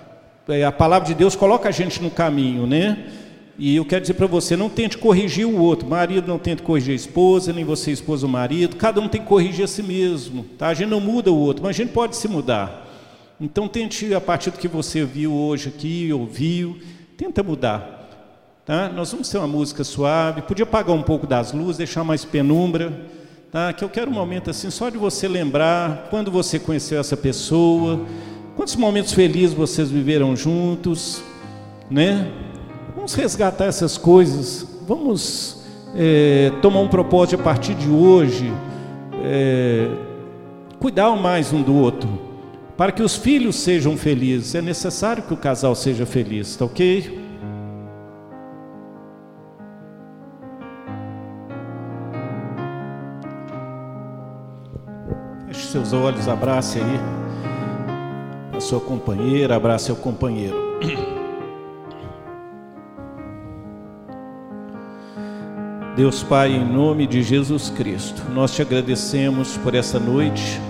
É, a palavra de Deus coloca a gente no caminho, né? E eu quero dizer para você, não tente corrigir o outro. marido não tenta corrigir a esposa, nem você esposa o marido. Cada um tem que corrigir a si mesmo. Tá? A gente não muda o outro, mas a gente pode se mudar. Então tente, a partir do que você viu hoje aqui, ouviu, tenta mudar. Tá? Nós vamos ter uma música suave, podia apagar um pouco das luzes, deixar mais penumbra. Tá? Que eu quero um momento assim, só de você lembrar quando você conheceu essa pessoa, quantos momentos felizes vocês viveram juntos, né? Vamos resgatar essas coisas, vamos é, tomar um propósito a partir de hoje, é, cuidar mais um do outro. Para que os filhos sejam felizes, é necessário que o casal seja feliz, tá ok? Seus olhos, abrace aí a sua companheira, abrace seu companheiro. <clears throat> Deus Pai, em nome de Jesus Cristo, nós te agradecemos por essa noite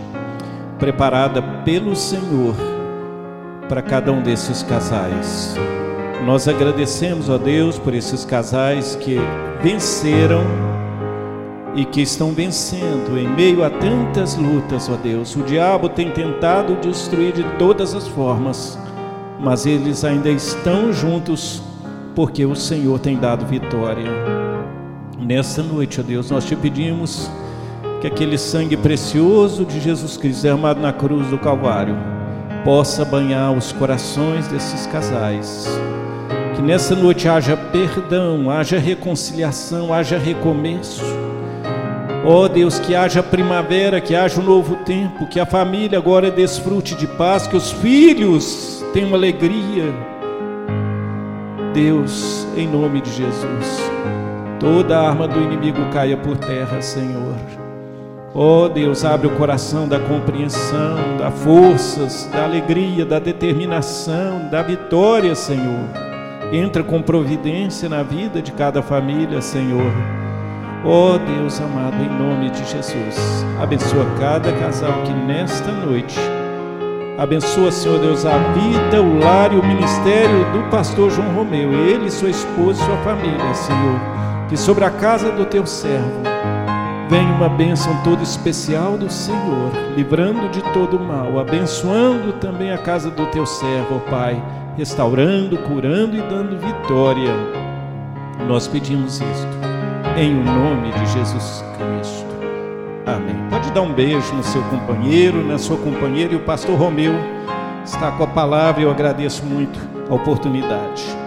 preparada pelo Senhor para cada um desses casais. Nós agradecemos a Deus por esses casais que venceram e que estão vencendo em meio a tantas lutas, ó Deus. O diabo tem tentado destruir de todas as formas, mas eles ainda estão juntos porque o Senhor tem dado vitória. Nessa noite, ó Deus, nós te pedimos que aquele sangue precioso de Jesus Cristo derramado na cruz do Calvário possa banhar os corações desses casais. Que nessa noite haja perdão, haja reconciliação, haja recomeço. Ó oh Deus, que haja primavera, que haja um novo tempo, que a família agora desfrute de paz, que os filhos tenham alegria. Deus, em nome de Jesus, toda arma do inimigo caia por terra, Senhor. Ó oh Deus, abre o coração da compreensão, da forças, da alegria, da determinação, da vitória, Senhor. Entra com providência na vida de cada família, Senhor. Ó oh Deus amado, em nome de Jesus, abençoa cada casal que nesta noite abençoa, Senhor Deus, a vida, o lar e o ministério do pastor João Romeu, ele, sua esposa e sua família, Senhor. Que sobre a casa do teu servo Vem uma bênção toda especial do Senhor, livrando de todo mal, abençoando também a casa do teu servo, ó Pai, restaurando, curando e dando vitória. Nós pedimos isto, em nome de Jesus Cristo. Amém. Pode dar um beijo no seu companheiro, na sua companheira, e o pastor Romeu está com a palavra e eu agradeço muito a oportunidade.